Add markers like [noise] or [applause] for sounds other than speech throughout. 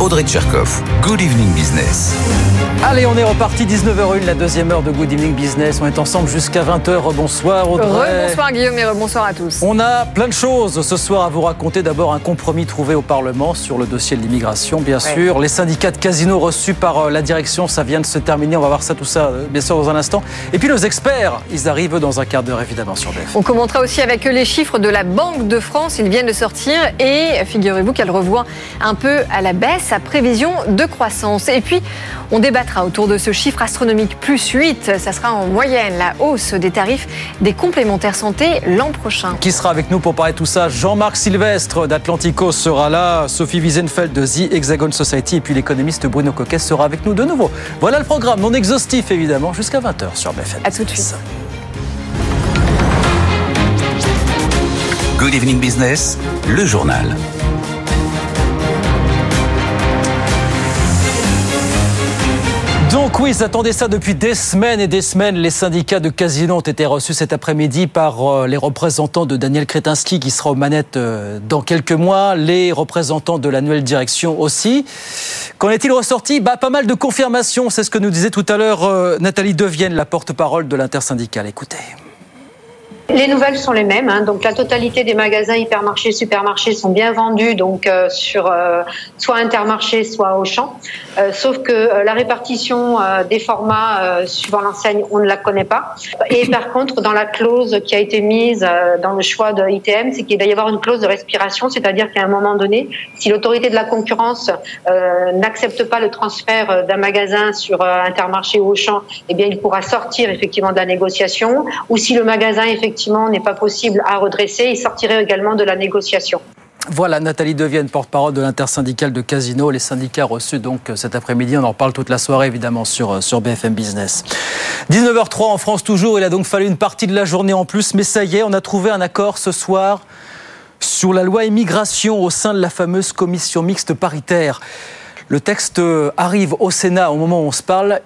Audrey Tcherkov. Good evening business. Allez, on est reparti 19h01, la deuxième heure de Good Evening Business. On est ensemble jusqu'à 20h. Bonsoir Audrey. Bonsoir Guillaume et bonsoir à tous. On a plein de choses ce soir à vous raconter. D'abord, un compromis trouvé au Parlement sur le dossier de l'immigration, bien sûr. Les syndicats de casinos reçus par euh, la direction, ça vient de se terminer. On va voir ça, tout ça, euh, bien sûr, dans un instant. Et puis nos experts, ils arrivent dans un quart d'heure, évidemment, sur BF. On commentera aussi avec eux les chiffres de la Banque de France. Ils viennent de sortir et figurez-vous qu'elle revoit un peu à la baisse sa prévision de croissance. Et puis, on débattra autour de ce chiffre astronomique plus 8. Ça sera en moyenne la hausse des tarifs des complémentaires santé l'an prochain. Qui sera avec nous pour parler de tout ça? Jean-Marc Sylvestre d'Atlanticos sera là, Sophie Wiesenfeld de The Hexagon Society et puis l'économiste Bruno Coquet sera avec nous de nouveau. Voilà le programme, non exhaustif évidemment, jusqu'à 20h sur BFM. À tout de suite. Good evening business, le journal. Donc oui, attendez ça depuis des semaines et des semaines. Les syndicats de Casino ont été reçus cet après-midi par euh, les représentants de Daniel Kretinsky qui sera aux manettes euh, dans quelques mois, les représentants de la nouvelle direction aussi. Qu'en est-il ressorti? Bah, Pas mal de confirmations, c'est ce que nous disait tout à l'heure euh, Nathalie Devienne, la porte-parole de l'intersyndicale. Écoutez. Les nouvelles sont les mêmes. Hein. Donc la totalité des magasins hypermarchés, supermarchés sont bien vendus donc euh, sur euh, soit Intermarché, soit Auchan. Euh, sauf que euh, la répartition des formats suivant l'enseigne, on ne la connaît pas. Et par contre, dans la clause qui a été mise dans le choix de ITM, c'est qu'il va y avoir une clause de respiration, c'est-à-dire qu'à un moment donné, si l'autorité de la concurrence n'accepte pas le transfert d'un magasin sur Intermarché ou Auchan, eh bien il pourra sortir effectivement de la négociation. Ou si le magasin effectivement n'est pas possible à redresser, il sortirait également de la négociation. Voilà, Nathalie Devienne, porte-parole de l'intersyndicale de Casino. Les syndicats reçus donc cet après-midi. On en reparle toute la soirée, évidemment, sur, sur BFM Business. 19h03 en France, toujours. Il a donc fallu une partie de la journée en plus. Mais ça y est, on a trouvé un accord ce soir sur la loi immigration au sein de la fameuse commission mixte paritaire. Le texte arrive au Sénat au moment où on se parle.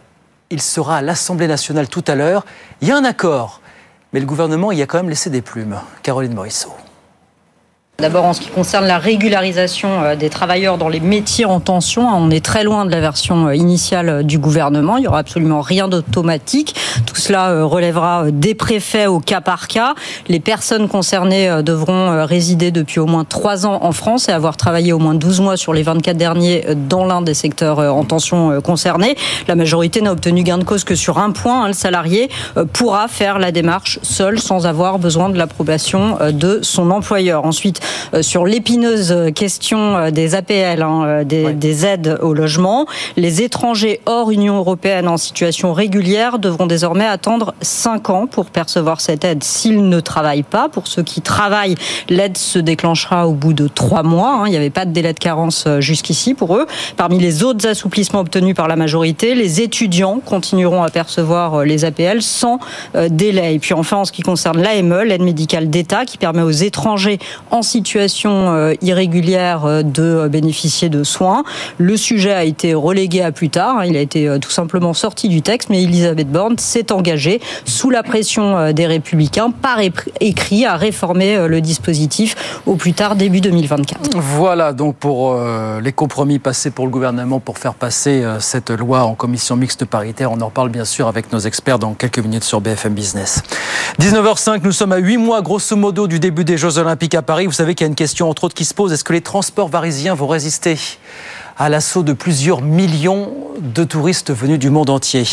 Il sera à l'Assemblée nationale tout à l'heure. Il y a un accord. Mais le gouvernement y a quand même laissé des plumes. Caroline Morisseau. D'abord, en ce qui concerne la régularisation euh, des travailleurs dans les métiers en tension, hein, on est très loin de la version euh, initiale euh, du gouvernement. Il n'y aura absolument rien d'automatique. Tout cela relèvera des préfets au cas par cas. Les personnes concernées devront résider depuis au moins trois ans en France et avoir travaillé au moins 12 mois sur les 24 derniers dans l'un des secteurs en tension concernés. La majorité n'a obtenu gain de cause que sur un point. Hein, le salarié pourra faire la démarche seul sans avoir besoin de l'approbation de son employeur. Ensuite, sur l'épineuse question euh, des APL, hein, euh, des, aides au logement. Les étrangers hors Union européenne en situation régulière devront désormais attendre 5 ans pour percevoir cette aide s'ils ne travaillent pas. Pour ceux qui travaillent, l'aide se déclenchera au bout de 3 mois. Hein. Il n'y avait pas de délai de carence jusqu'ici pour eux. Parmi les autres assouplissements obtenus par la majorité, les étudiants continueront à percevoir les APL sans délai. Et puis enfin, en ce qui concerne l'AME, l'aide médicale d'État, qui permet aux étrangers en situation euh, irrégulière euh, de bénéficier de soins. Le sujet a été relégué à plus tard. Il a été euh, tout simplement sorti du texte, mais Elisabeth Borne s'est engagée, sous la pression des Républicains, par écrit, à réformer le dispositif au plus tard début 2024. Voilà donc pour les compromis passés pour le gouvernement pour faire passer cette loi en commission mixte paritaire. On en parle bien sûr avec nos experts dans quelques minutes sur BFM Business. 19h05, nous sommes à 8 mois grosso modo du début des Jeux Olympiques à Paris. Vous savez qu'il y a une question entre autres qui se pose. Est-ce que les transports parisiens vont résister à l'assaut de plusieurs millions de touristes venus du monde entier?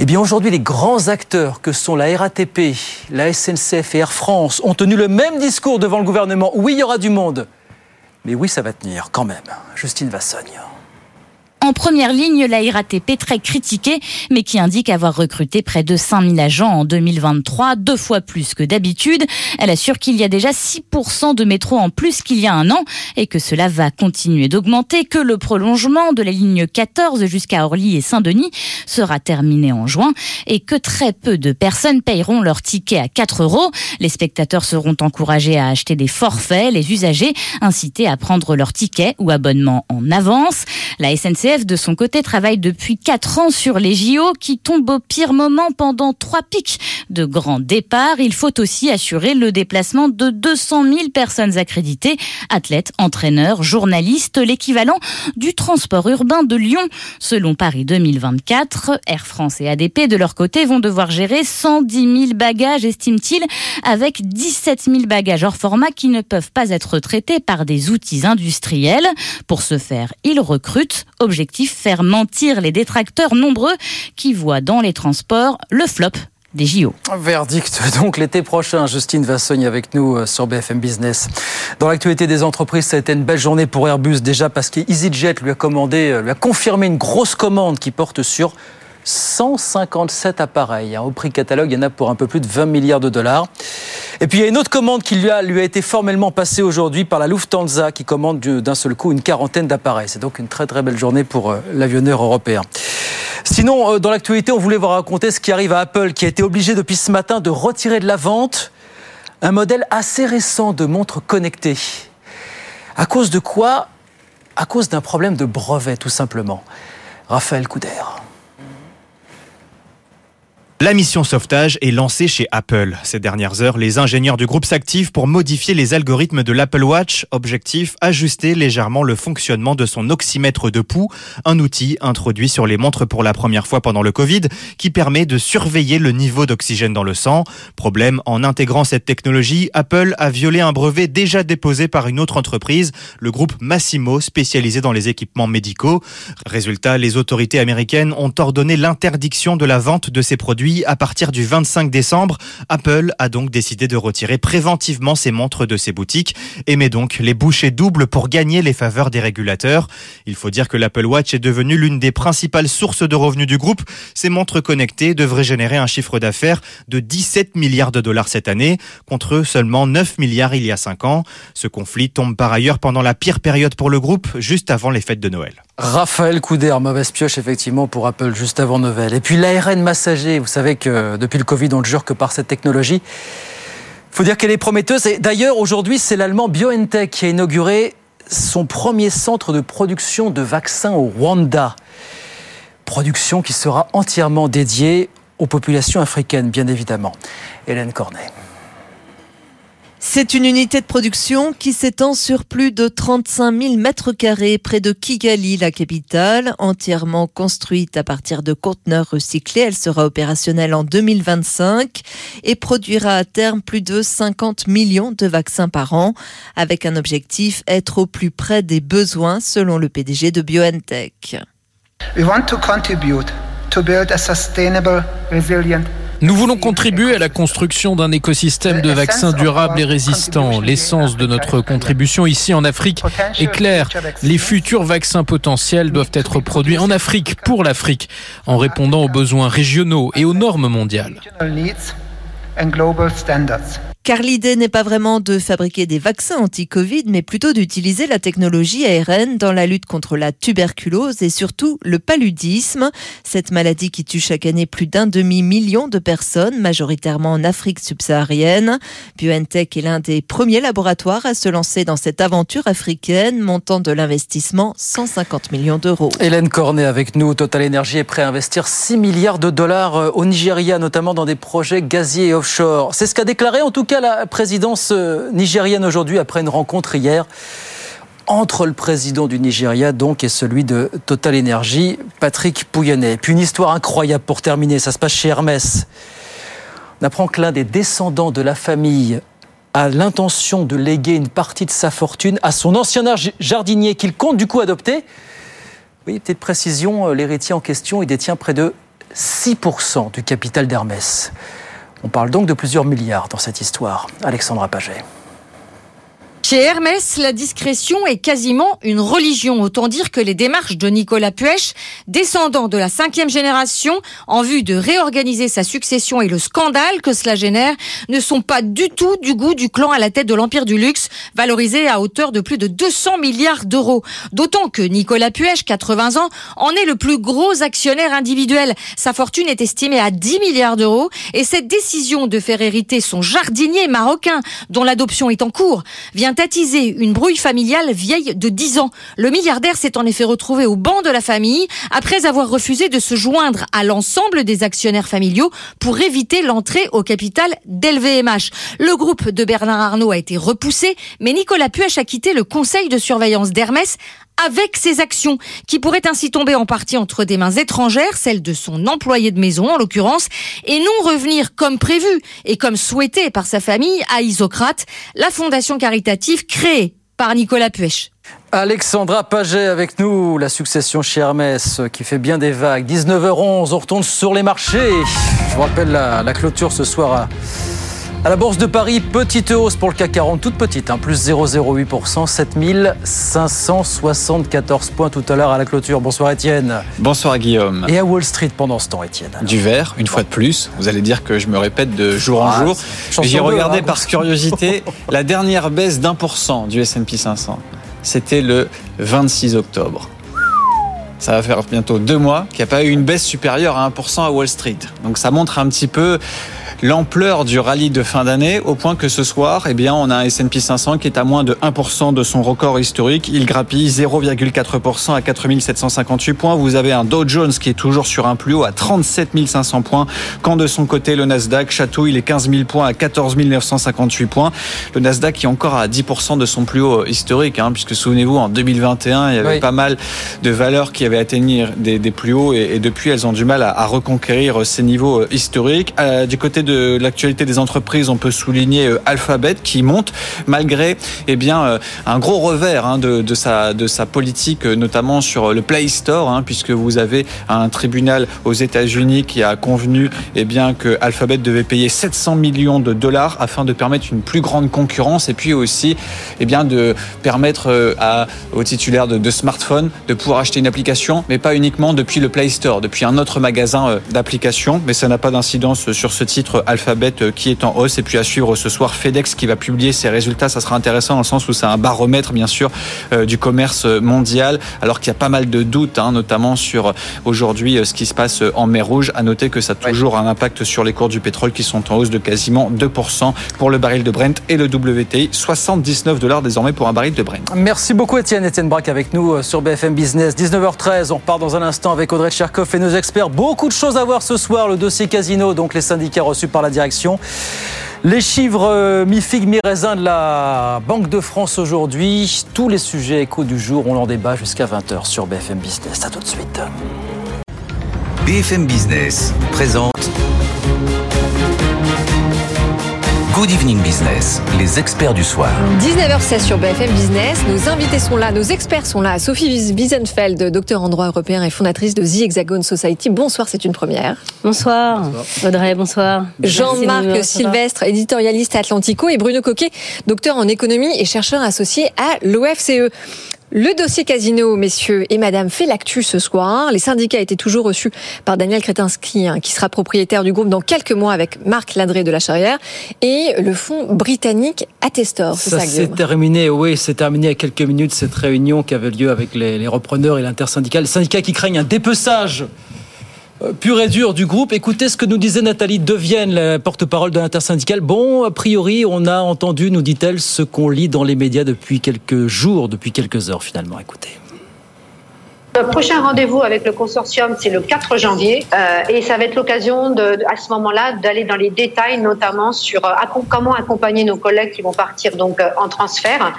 Eh bien aujourd'hui, les grands acteurs que sont la RATP, la SNCF et Air France ont tenu le même discours devant le gouvernement. Oui, il y aura du monde. Mais oui, ça va tenir quand même. Justine Vassogne. En première ligne, la RATP très critiquée, mais qui indique avoir recruté près de 5000 agents en 2023, deux fois plus que d'habitude. Elle assure qu'il y a déjà 6% de métro en plus qu'il y a un an et que cela va continuer d'augmenter, que le prolongement de la ligne 14 jusqu'à Orly et Saint-Denis sera terminé en juin et que très peu de personnes payeront leur ticket à 4 euros. Les spectateurs seront encouragés à acheter des forfaits, les usagers incités à prendre leur ticket ou abonnement en avance. La SNCF, de son côté, travaille depuis 4 ans sur les JO qui tombent au pire moment pendant trois pics de grands départs. Il faut aussi assurer le déplacement de 200 000 personnes accréditées, athlètes, entraîneurs, journalistes, l'équivalent du transport urbain de Lyon. Selon Paris 2024, Air France et ADP, de leur côté, vont devoir gérer 110 000 bagages, estime-t-il, avec 17 000 bagages hors format qui ne peuvent pas être traités par des outils industriels. Pour ce faire, ils recrutent. Objectif, faire mentir les détracteurs nombreux qui voient dans les transports le flop des JO. Verdict donc l'été prochain. Justine Vassogne avec nous euh, sur BFM Business. Dans l'actualité des entreprises, ça a été une belle journée pour Airbus déjà parce qu'EasyJet lui a commandé, euh, lui a confirmé une grosse commande qui porte sur 157 appareils. Au prix catalogue, il y en a pour un peu plus de 20 milliards de dollars. Et puis il y a une autre commande qui lui a, lui a été formellement passée aujourd'hui par la Lufthansa qui commande d'un seul coup une quarantaine d'appareils. C'est donc une très très belle journée pour euh, l'avionneur européen. Sinon, euh, dans l'actualité, on voulait vous raconter ce qui arrive à Apple qui a été obligé depuis ce matin de retirer de la vente un modèle assez récent de montre connectée. À cause de quoi? À cause d'un problème de brevet, tout simplement. Raphaël Couder. La mission sauvetage est lancée chez Apple. Ces dernières heures, les ingénieurs du groupe s'activent pour modifier les algorithmes de l'Apple Watch. Objectif, ajuster légèrement le fonctionnement de son oxymètre de pouls, un outil introduit sur les montres pour la première fois pendant le Covid, qui permet de surveiller le niveau d'oxygène dans le sang. Problème, en intégrant cette technologie, Apple a violé un brevet déjà déposé par une autre entreprise, le groupe Massimo, spécialisé dans les équipements médicaux. Résultat, les autorités américaines ont ordonné l'interdiction de la vente de ces produits à partir du 25 décembre, Apple a donc décidé de retirer préventivement ses montres de ses boutiques et met donc les bouchées doubles pour gagner les faveurs des régulateurs. Il faut dire que l'Apple Watch est devenue l'une des principales sources de revenus du groupe. Ces montres connectées devraient générer un chiffre d'affaires de 17 milliards de dollars cette année, contre seulement 9 milliards il y a 5 ans. Ce conflit tombe par ailleurs pendant la pire période pour le groupe, juste avant les fêtes de Noël. Raphaël Couder, mauvaise pioche effectivement pour Apple juste avant Noël. Et puis l'ARN massager, vous savez, savez depuis le Covid, on ne jure que par cette technologie. Il faut dire qu'elle est prometteuse. Et d'ailleurs, aujourd'hui, c'est l'allemand BioNTech qui a inauguré son premier centre de production de vaccins au Rwanda. Production qui sera entièrement dédiée aux populations africaines, bien évidemment. Hélène Cornet. C'est une unité de production qui s'étend sur plus de 35 000 mètres carrés près de Kigali, la capitale, entièrement construite à partir de conteneurs recyclés. Elle sera opérationnelle en 2025 et produira à terme plus de 50 millions de vaccins par an, avec un objectif être au plus près des besoins, selon le PDG de BioNTech. We want to contribute to build a sustainable, resilient nous voulons contribuer à la construction d'un écosystème de vaccins durables et résistants. L'essence de notre contribution ici en Afrique est claire. Les futurs vaccins potentiels doivent être produits en Afrique pour l'Afrique, en répondant aux besoins régionaux et aux normes mondiales. Car l'idée n'est pas vraiment de fabriquer des vaccins anti-Covid, mais plutôt d'utiliser la technologie ARN dans la lutte contre la tuberculose et surtout le paludisme, cette maladie qui tue chaque année plus d'un demi-million de personnes, majoritairement en Afrique subsaharienne. BioNTech est l'un des premiers laboratoires à se lancer dans cette aventure africaine, montant de l'investissement 150 millions d'euros. Hélène Cornet avec nous. Total Energy est prêt à investir 6 milliards de dollars euh, au Nigeria, notamment dans des projets gaziers et offshore. C'est ce qu'a déclaré en tout cas la présidence euh, nigérienne aujourd'hui après une rencontre hier entre le président du Nigeria donc et celui de Total Energy, Patrick Pouyanné. Puis une histoire incroyable pour terminer, ça se passe chez Hermès. On apprend que l'un des descendants de la famille a l'intention de léguer une partie de sa fortune à son ancien jardinier qu'il compte du coup adopter. Oui, petite précision, euh, l'héritier en question, il détient près de 6% du capital d'Hermès. On parle donc de plusieurs milliards dans cette histoire. Alexandra Paget. Chez Hermès, la discrétion est quasiment une religion. Autant dire que les démarches de Nicolas Puech, descendant de la cinquième génération, en vue de réorganiser sa succession et le scandale que cela génère, ne sont pas du tout du goût du clan à la tête de l'empire du luxe, valorisé à hauteur de plus de 200 milliards d'euros. D'autant que Nicolas Puech, 80 ans, en est le plus gros actionnaire individuel. Sa fortune est estimée à 10 milliards d'euros et cette décision de faire hériter son jardinier marocain, dont l'adoption est en cours, vient attiser une brouille familiale vieille de 10 ans. Le milliardaire s'est en effet retrouvé au banc de la famille après avoir refusé de se joindre à l'ensemble des actionnaires familiaux pour éviter l'entrée au capital d'LVMH. Le groupe de Bernard Arnault a été repoussé, mais Nicolas Puech a quitté le conseil de surveillance d'Hermès avec ses actions, qui pourraient ainsi tomber en partie entre des mains étrangères, celles de son employé de maison en l'occurrence, et non revenir comme prévu et comme souhaité par sa famille à Isocrate, la fondation caritative créée par Nicolas Puech. Alexandra Paget avec nous, la succession chez Hermès qui fait bien des vagues. 19h11, on retourne sur les marchés. Je vous rappelle la, la clôture ce soir à à la Bourse de Paris, petite hausse pour le CAC 40, toute petite, hein, plus 0,08%, 7574 points tout à l'heure à la clôture. Bonsoir Étienne. Bonsoir Guillaume. Et à Wall Street pendant ce temps, Étienne. Du vert, une fois de plus. Vous allez dire que je me répète de jour en Ah, jour. J'ai regardé hein. par curiosité [laughs] la dernière baisse d'un pour cent du S&P 500. C'était le 26 octobre. Ça va faire bientôt deux mois qu'il n'y a pas eu une baisse supérieure à 1% à Wall Street. Donc ça montre un petit peu l'ampleur du rallye de fin d'année au point que ce soir, eh bien, on a un S&P 500 qui est à moins de 1% de son record historique. Il grappille 0,4% à 4758 points. Vous avez un Dow Jones qui est toujours sur un plus haut à 37 500 points. Quand de son côté, le Nasdaq chatouille les 15 000 points à 14 958 points. Le Nasdaq qui est encore à 10% de son plus haut historique, hein, puisque souvenez-vous, en 2021, il y avait Oui. pas mal de valeurs qui avaient atteigné des, des plus hauts et, et depuis, elles ont du mal à, à reconquérir ces niveaux euh, historiques. Euh, du côté de l'actualité des entreprises, on peut souligner euh, Alphabet qui monte malgré eh bien, euh, un gros revers hein, de, de, sa, de sa politique, euh, notamment sur le Play Store, hein, puisque vous avez un tribunal aux États-Unis qui a convenu eh bien, que Alphabet devait payer 700 millions de dollars afin de permettre une plus grande concurrence et puis aussi eh bien, de permettre aux titulaires de, de smartphones de pouvoir acheter une application, mais pas uniquement depuis le Play Store, depuis un autre magasin d'applications. Mais ça n'a pas d'incidence sur ce titre Alphabet euh, qui est en hausse. Et puis à suivre ce soir FedEx qui va publier ses résultats. Ça sera intéressant dans le sens où c'est un baromètre, bien sûr, euh, du commerce mondial, alors qu'il y a pas mal de doutes, hein, notamment sur euh, aujourd'hui ce qui se passe en mer Rouge. À noter que ça a toujours un impact sur les cours du pétrole qui sont en hausse de quasiment 2% pour le baril de Brent et le WTI. 79 dollars désormais pour un baril de Brent. Merci beaucoup Étienne. Étienne Braque avec nous sur BFM Business. 19h13, on repart dans un instant avec Audrey Tcherkov et nos experts. Beaucoup de choses à voir ce soir. Le dossier casino, donc les syndicats reçus par la direction. Les chiffres euh, mi-figue, mi-raisin de la Banque de France aujourd'hui. Tous les sujets échos du jour, on en débat jusqu'à 20h sur BFM Business. À tout de suite. BFM Business présente Good Evening Business, les experts du soir. 19h16 sur BFM Business. Nos invités sont là, nos experts sont là. Sophie Wiesenfeld, docteur en droit européen et fondatrice de The Hexagon Society. Bonsoir, c'est une première. Bonsoir. Audrey, bonsoir. Jean-Marc. Sylvestre, éditorialiste à Atlantico, et Bruno Coquet, docteur en économie et chercheur associé à l'OFCE. Le dossier casino, messieurs et madame, fait l'actu ce soir. Les syndicats étaient toujours reçus par Daniel Kretinsky, hein, qui sera propriétaire du groupe dans quelques mois avec Marc Ladré de la Charrière, et le fonds britannique Attestor. C'est Ça ça, s'est terminé, oui, c'est terminé a quelques minutes cette réunion qui avait lieu avec les, les repreneurs et l'intersyndical. Les syndicats qui craignent un dépeçage pur et dur du groupe. Écoutez ce que nous disait Nathalie Devienne, la porte-parole de l'intersyndicale. Bon, a priori, on a entendu, nous dit-elle, ce qu'on lit dans les médias depuis quelques jours, depuis quelques heures finalement. Écoutez. Le prochain rendez-vous avec le consortium, c'est le 4 janvier, euh, et ça va être l'occasion à ce moment-là d'aller dans les détails, notamment sur euh, comment accompagner nos collègues qui vont partir donc euh, en transfert.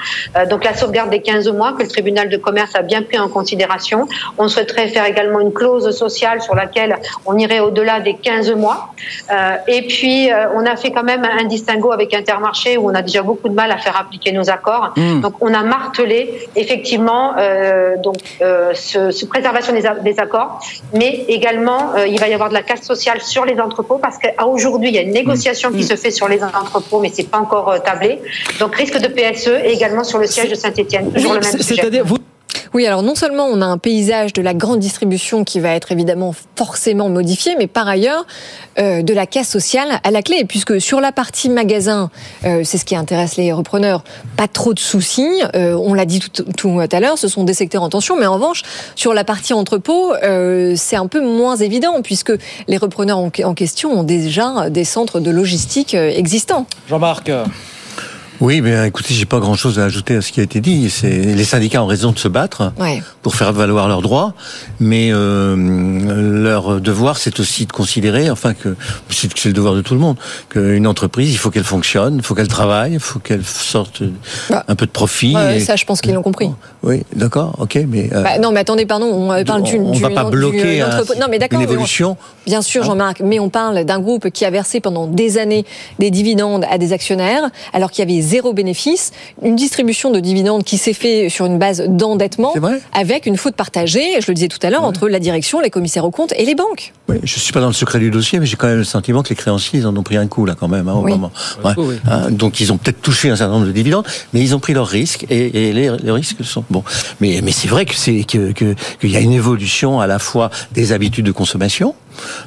Donc la sauvegarde des 15 mois que le tribunal de commerce a bien pris en considération. On souhaiterait faire également une clause sociale sur laquelle on irait au-delà des 15 mois. Et puis on a fait quand même un distinguo avec Intermarché où on a déjà beaucoup de mal à faire appliquer nos accords. Mm. Donc on a martelé effectivement donc ce, de préservation des, accords, mais également il va y avoir de la casse sociale sur les entrepôts parce qu'aujourd'hui il y a une négociation qui mm. se fait sur les entrepôts, mais c'est pas encore tablé. Donc risque de PSE et également sur le siège de Saint-Etienne. Toujours le même sujet. Oui, alors non seulement on a un paysage de la grande distribution qui va être évidemment forcément modifié, mais par ailleurs euh, de la casse sociale à la clé, puisque sur la partie magasin, euh, c'est ce qui intéresse les repreneurs, pas trop de soucis. Euh, on l'a dit tout, à l'heure, ce sont des secteurs en tension, mais en revanche, sur la partie entrepôt, c'est un peu moins évident, puisque les repreneurs en, en question ont déjà des centres de logistique existants. Jean-Marc oui, mais écoutez, j'ai pas grand-chose à ajouter à ce qui a été dit. C'est les syndicats ont raison de se battre pour faire valoir leurs droits, mais euh, leur devoir, c'est aussi de considérer, enfin que c'est le devoir de tout le monde, qu'une entreprise, il faut qu'elle fonctionne, il faut qu'elle travaille, il faut qu'elle sorte bah, un peu de profit. Ça, je pense qu'ils l'ont compris. Oui, d'accord, ok, mais euh, bah, non, mais attendez, pardon, on parle d'une. On, va pas bloquer non, mais une évolution. bien sûr, Jean-Marc, mais on parle d'un groupe qui a versé pendant des années des dividendes à des actionnaires, alors qu'il y avait zéro bénéfice, une distribution de dividendes qui s'est fait sur une base d'endettement, avec une faute partagée, je le disais tout à l'heure, entre la direction, les commissaires aux comptes et les banques. Oui, je suis pas dans le secret du dossier, mais j'ai quand même le sentiment que les créanciers, ils en ont pris un coup là quand même, hein, au moment. Hein, donc ils ont peut-être touché un certain nombre de dividendes, mais ils ont pris leurs risques et, les, risques sont bon. Mais mais c'est vrai que c'est que qu'il y a une évolution à la fois des habitudes de consommation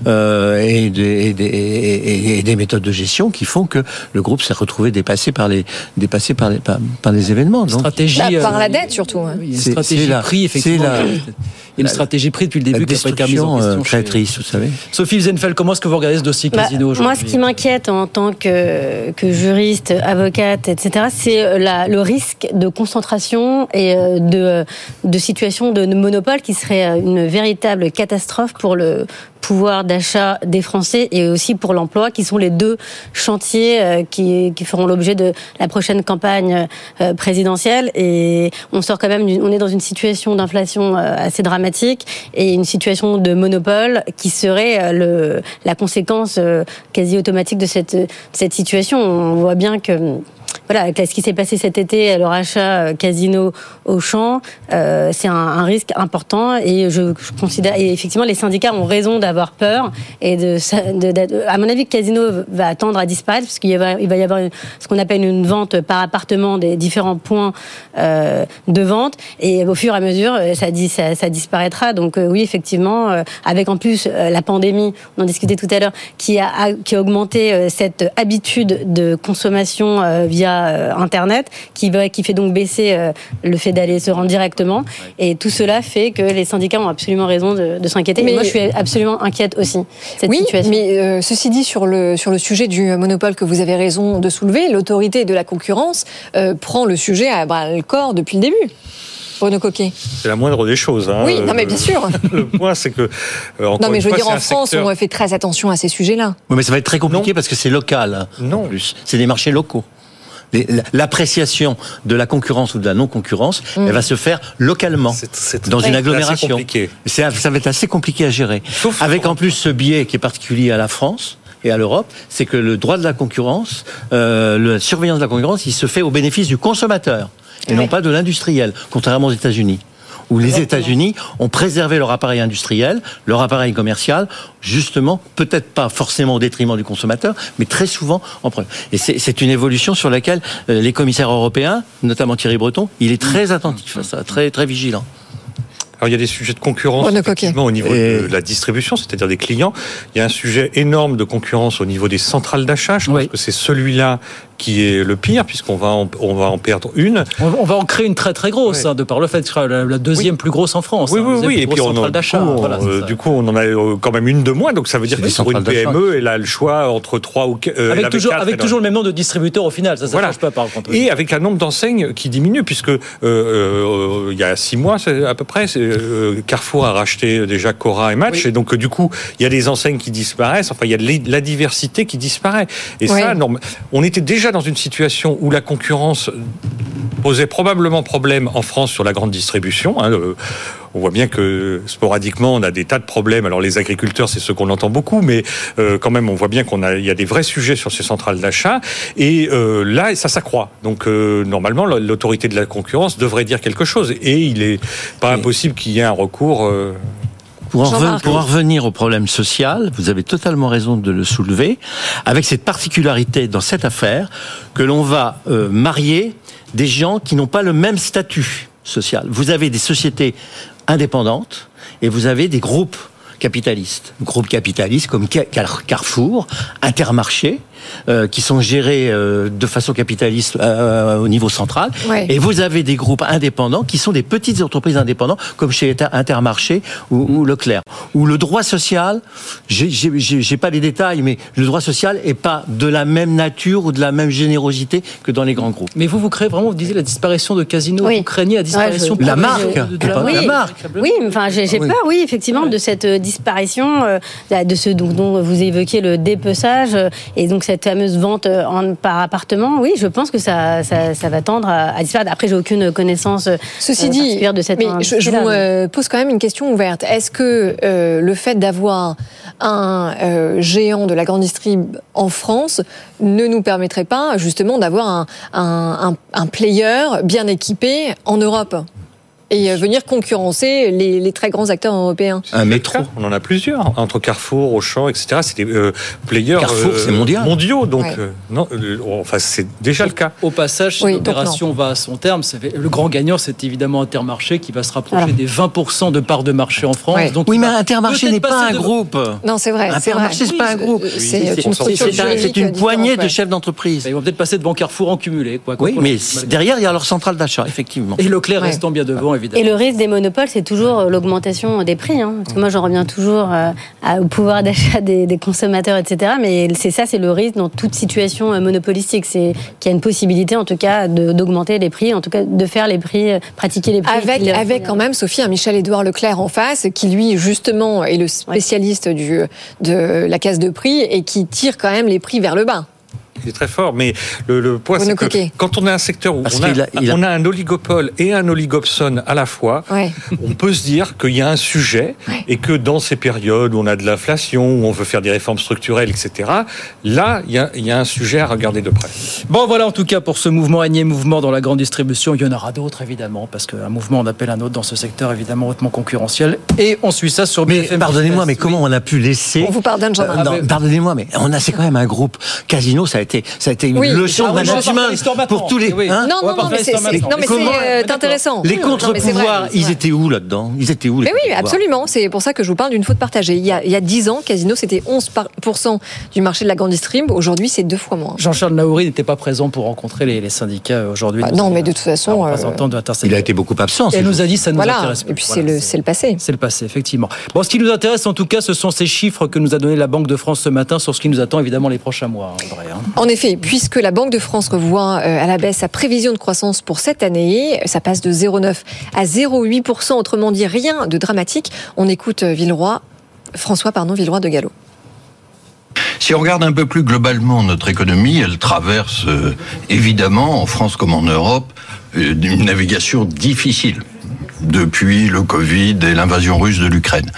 euh, et, des, et, des, méthodes de gestion qui font que le groupe s'est retrouvé dépassé par les, dépassé par les, par, les événements. Donc, stratégie, bah, par la dette surtout. Hein. une stratégie prix, effectivement. Il y a une stratégie prise depuis le début qui n'a pas été mise en question. Euh, créatrice, vous savez. Sophie Zenfeld, comment est-ce que vous regardez ce dossier bah, casino Moi, ce qui m'inquiète en tant que, que juriste, avocate, etc., c'est euh, le risque de concentration et euh, de, de situation de monopole qui serait une véritable catastrophe pour le pouvoir d'achat des Français et aussi pour l'emploi, qui sont les deux chantiers qui, qui feront l'objet de la prochaine campagne présidentielle. Et on sort quand même, on est dans une situation d'inflation assez dramatique et une situation de monopole qui serait euh, le, la conséquence euh, quasi automatique de cette, cette situation. On voit bien que voilà, ce qui s'est passé cet été, le rachat euh, casino au champ, euh, c'est un, risque important et je, considère et effectivement les syndicats ont raison d'avoir peur et de, à mon avis, casino va attendre à disparaître parce qu'il va, y avoir ce qu'on appelle une vente par appartement des différents points euh, de vente et au fur et à mesure ça, disparaîtra. Donc oui, effectivement, avec en plus la pandémie, on en discutait tout à l'heure, qui a augmenté cette habitude de consommation via euh, Internet, qui, va, qui fait donc baisser euh, le fait d'aller se rendre directement. Et tout cela fait que les syndicats ont absolument raison de, s'inquiéter. Mais moi, je suis absolument inquiète aussi. Cette oui, situation. mais euh, ceci dit, sur le, sur le sujet du monopole que vous avez raison de soulever, l'autorité de la concurrence prend le sujet à bras le corps depuis le début. C'est la moindre des choses. Hein. Oui, non mais bien sûr. [laughs] le point, c'est que. non, mais je veux dire, en France, on fait très attention à ces sujets-là. Oui, mais ça va être très compliqué parce que c'est local. Non. plus. C'est des marchés locaux l'appréciation de la concurrence ou de la non-concurrence, mm. elle va se faire localement, dans une agglomération. Ça va être assez compliqué à gérer. Avec en plus ce biais qui est particulier à la France et à l'Europe, c'est que le droit de la concurrence, euh, la surveillance de la concurrence, il se fait au bénéfice du consommateur et non pas de l'industriel, contrairement aux États-Unis où les États-Unis ont préservé leur appareil industriel, leur appareil commercial, justement, peut-être pas forcément au détriment du consommateur, mais très souvent en preuve. Et c'est une évolution sur laquelle euh, les commissaires européens, notamment Thierry Breton, il est très attentif à ça, très, très vigilant. Alors, il y a des sujets de concurrence effectivement, au niveau de la distribution, c'est-à-dire des clients. Il y a un sujet énorme de concurrence au niveau des centrales d'achat. Je pense que c'est celui-là qui est le pire, puisqu'on va, en, on va en perdre une. On, va en créer une très très grosse, hein, de par le fait que sera la, deuxième plus grosse en France. Oui, hein, oui, oui. Et puis on d'achat. Euh, du coup, on en a euh, quand même une de moins, donc ça veut dire que pour une PME, elle a le choix entre trois ou euh, avec, toujours, avec toujours le même nombre de distributeurs au final. Ça, ne change pas par contre. Et avec un nombre d'enseignes qui diminue, puisque il y a six mois à peu près, Carrefour a racheté déjà Cora et Match, et donc du coup, il y a des enseignes qui disparaissent. Enfin, il y a de la diversité qui disparaît. Et ça, on était déjà dans une situation où la concurrence posait probablement problème en France sur la grande distribution. Hein, on voit bien que sporadiquement, on a des tas de problèmes. Alors les agriculteurs, c'est ce qu'on entend beaucoup, mais euh, quand même, on voit bien qu'on a, il y a des vrais sujets sur ces centrales d'achat. Et euh, là, ça s'accroît. Donc euh, normalement, l'autorité de la concurrence devrait dire quelque chose. Et il n'est pas impossible qu'il y ait un recours. Pour en, pour en, revenir au problème social, vous avez totalement raison de le soulever, avec cette particularité dans cette affaire que l'on va marier des gens qui n'ont pas le même statut social. Vous avez des sociétés indépendantes et vous avez des groupes capitalistes. Groupes capitalistes comme Carrefour, Intermarché, euh, qui sont gérés euh, de façon capitaliste euh, au niveau central. Et vous avez des groupes indépendants qui sont des petites entreprises indépendantes, comme chez Intermarché ou, Leclerc. Où le droit social, j'ai pas les détails, mais le droit social est pas de la même nature ou de la même générosité que dans les grands groupes. Mais vous, vous créez vraiment, vous disiez la disparition de Casino, vous craignez la disparition de la marque, de, la, oui, marque. Oui, enfin j'ai ah peur, oui, effectivement, de cette disparition, de ce dont, vous évoquiez le dépeçage, et donc cette fameuse vente euh, en, par appartement, oui, je pense que ça, ça, va tendre à, disparaître. Après, j'ai aucune connaissance euh, Ceci dit, de cette mais je, je vous euh, pose quand même une question ouverte. Est-ce que le fait d'avoir un géant de la grande distrib en France ne nous permettrait pas justement d'avoir un, un, un player bien équipé en Europe? Et euh, venir concurrencer les, très grands acteurs européens. Un métro, on en a plusieurs entre Carrefour, Auchan, etc. C'est des euh, players Carrefour, c'est mondial. mondiaux, donc euh, non, enfin c'est déjà le cas. Au passage, si l'opération va à son terme, le grand gagnant, c'est évidemment Intermarché qui va se rapprocher des 20% de parts de marché en France. Donc oui, mais Intermarché n'est pas un groupe. Non, c'est vrai. Intermarché, c'est pas un groupe. C'est une, poignée de chefs d'entreprise. Ils vont peut-être passer devant Carrefour en cumulé. Quoi, oui, mais derrière, il y a leur centrale d'achat, effectivement. Et Leclerc restant bien devant, et le risque des monopoles, c'est toujours euh, l'augmentation des prix. Hein. Parce que moi, j'en reviens toujours euh, au pouvoir [laughs] d'achat des, consommateurs, etc. Mais c'est ça, c'est le risque dans toute situation euh, monopolistique. C'est qu'il y a une possibilité, en tout cas, d'augmenter les prix, en tout cas, de faire les prix, pratiquer les prix. Avec, avec quand même, Sophie, un Michel-Édouard Leclerc en face, qui lui, justement, est le spécialiste du, de la case de prix et qui tire quand même les prix vers le bas il est très fort. Mais le, le point, c'est que quand on a un secteur où on a, on a, un oligopole et un oligopson à la fois, [laughs] on peut se dire qu'il y a un sujet et que dans ces périodes où on a de l'inflation, où on veut faire des réformes structurelles, etc., là, il y, a, il y a un sujet à regarder de près. Bon, voilà en tout cas pour ce mouvement, énième mouvement dans la grande distribution. Il y en aura d'autres, évidemment, parce qu'un mouvement, on appelle un autre dans ce secteur, évidemment, hautement concurrentiel. Et on suit ça sur Mais pardonnez-moi, mais comment on a pu laisser. On vous pardonne, Jean euh, Pardonnez-moi, mais on a, c'est quand même un groupe. Casino, ça a été ça a été une leçon de management pour tous les. non, non, non, mais c'est euh, intéressant. Les contre-pouvoirs, ils étaient où là-dedans Ils étaient où Mais oui, absolument. C'est pour ça que je vous parle d'une faute partagée. Il y a, il y a 10 ans, Casino, c'était 11% du marché de la grande distrib. Aujourd'hui, c'est deux fois moins. Jean-Charles Naouri n'était pas présent pour rencontrer les, syndicats aujourd'hui. Bah, non, mais de toute façon. Euh, il a été beaucoup absent. Et nous a dit ça nous intéresse. Et puis c'est le, le passé. C'est le passé, effectivement. Bon, ce qui nous intéresse en tout cas, ce sont ces chiffres que nous a donné la Banque de France ce matin sur ce qui nous attend évidemment les prochains mois, André. Hein. En effet, puisque la Banque de France revoit euh, à la baisse sa prévision de croissance pour cette année, ça passe de 0,9 à 0,8%, autrement dit rien de dramatique. On écoute euh, Villeroy, François pardon, de Gallo. Si on regarde un peu plus globalement notre économie, elle traverse euh, évidemment, en France comme en Europe, une navigation difficile depuis le Covid et l'invasion russe de l'Ukraine.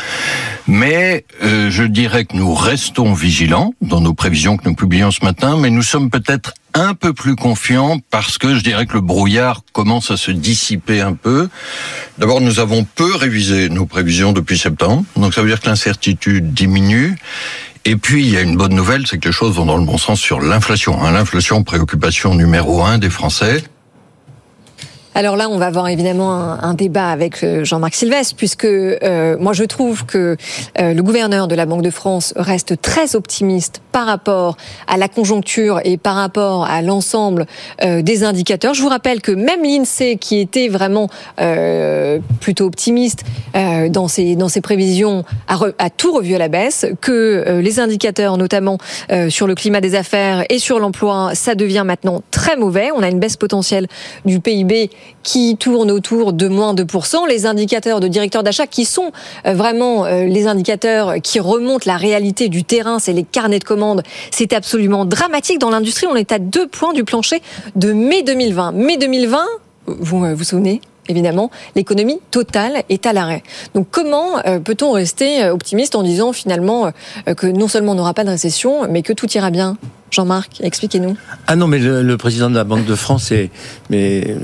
Mais euh, je dirais que nous restons vigilants dans nos prévisions que nous publions ce matin, mais nous sommes peut-être un peu plus confiants parce que je dirais que le brouillard commence à se dissiper un peu. D'abord, nous avons peu révisé nos prévisions depuis septembre, donc ça veut dire que l'incertitude diminue. Et puis, il y a une bonne nouvelle, c'est que les choses vont dans le bon sens sur l'inflation. Hein. L'inflation, préoccupation numéro un des Français. Alors là, on va avoir évidemment un, débat avec euh, Jean-Marc Sylvestre, puisque euh, moi je trouve que euh, le gouverneur de la Banque de France reste très optimiste par rapport à la conjoncture et par rapport à l'ensemble des indicateurs. Je vous rappelle que même l'INSEE, qui était vraiment plutôt optimiste dans ses dans ses prévisions, a, tout revu à la baisse, que les indicateurs, notamment sur le climat des affaires et sur l'emploi, ça devient maintenant très mauvais. On a une baisse potentielle du PIB qui tourne autour de moins de 2%. Les indicateurs de directeurs d'achat qui sont euh, vraiment euh, les indicateurs qui remontent la réalité du terrain, c'est les carnets de commandes. C'est absolument dramatique. Dans l'industrie, on est à deux points du plancher de mai 2020. Mai 2020, vous vous souvenez évidemment, l'économie totale est à l'arrêt. Donc comment peut-on rester optimiste en disant finalement que non seulement on n'aura pas de récession, mais que tout ira bien? Jean-Marc, expliquez-nous. Ah non, mais le, président de la Banque de France est, mais,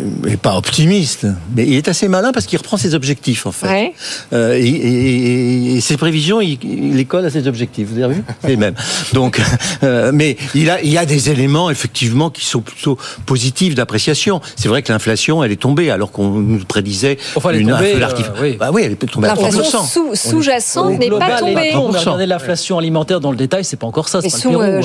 pas optimiste, mais il est assez malin parce qu'il reprend ses objectifs en fait. Euh, et, ses prévisions, il, les colle à ses objectifs. Vous avez vu [laughs] Les mêmes. Donc, euh, mais il a, il y a des éléments effectivement qui sont plutôt positifs d'appréciation. C'est vrai que l'inflation, elle est tombée alors qu'on nous prédisait une inflation. Euh, oui. Bah oui, elle est tombée à 3%. L'inflation sous-jacente n'est pas tombée. Regardez l'inflation alimentaire dans le détail, c'est pas encore ça.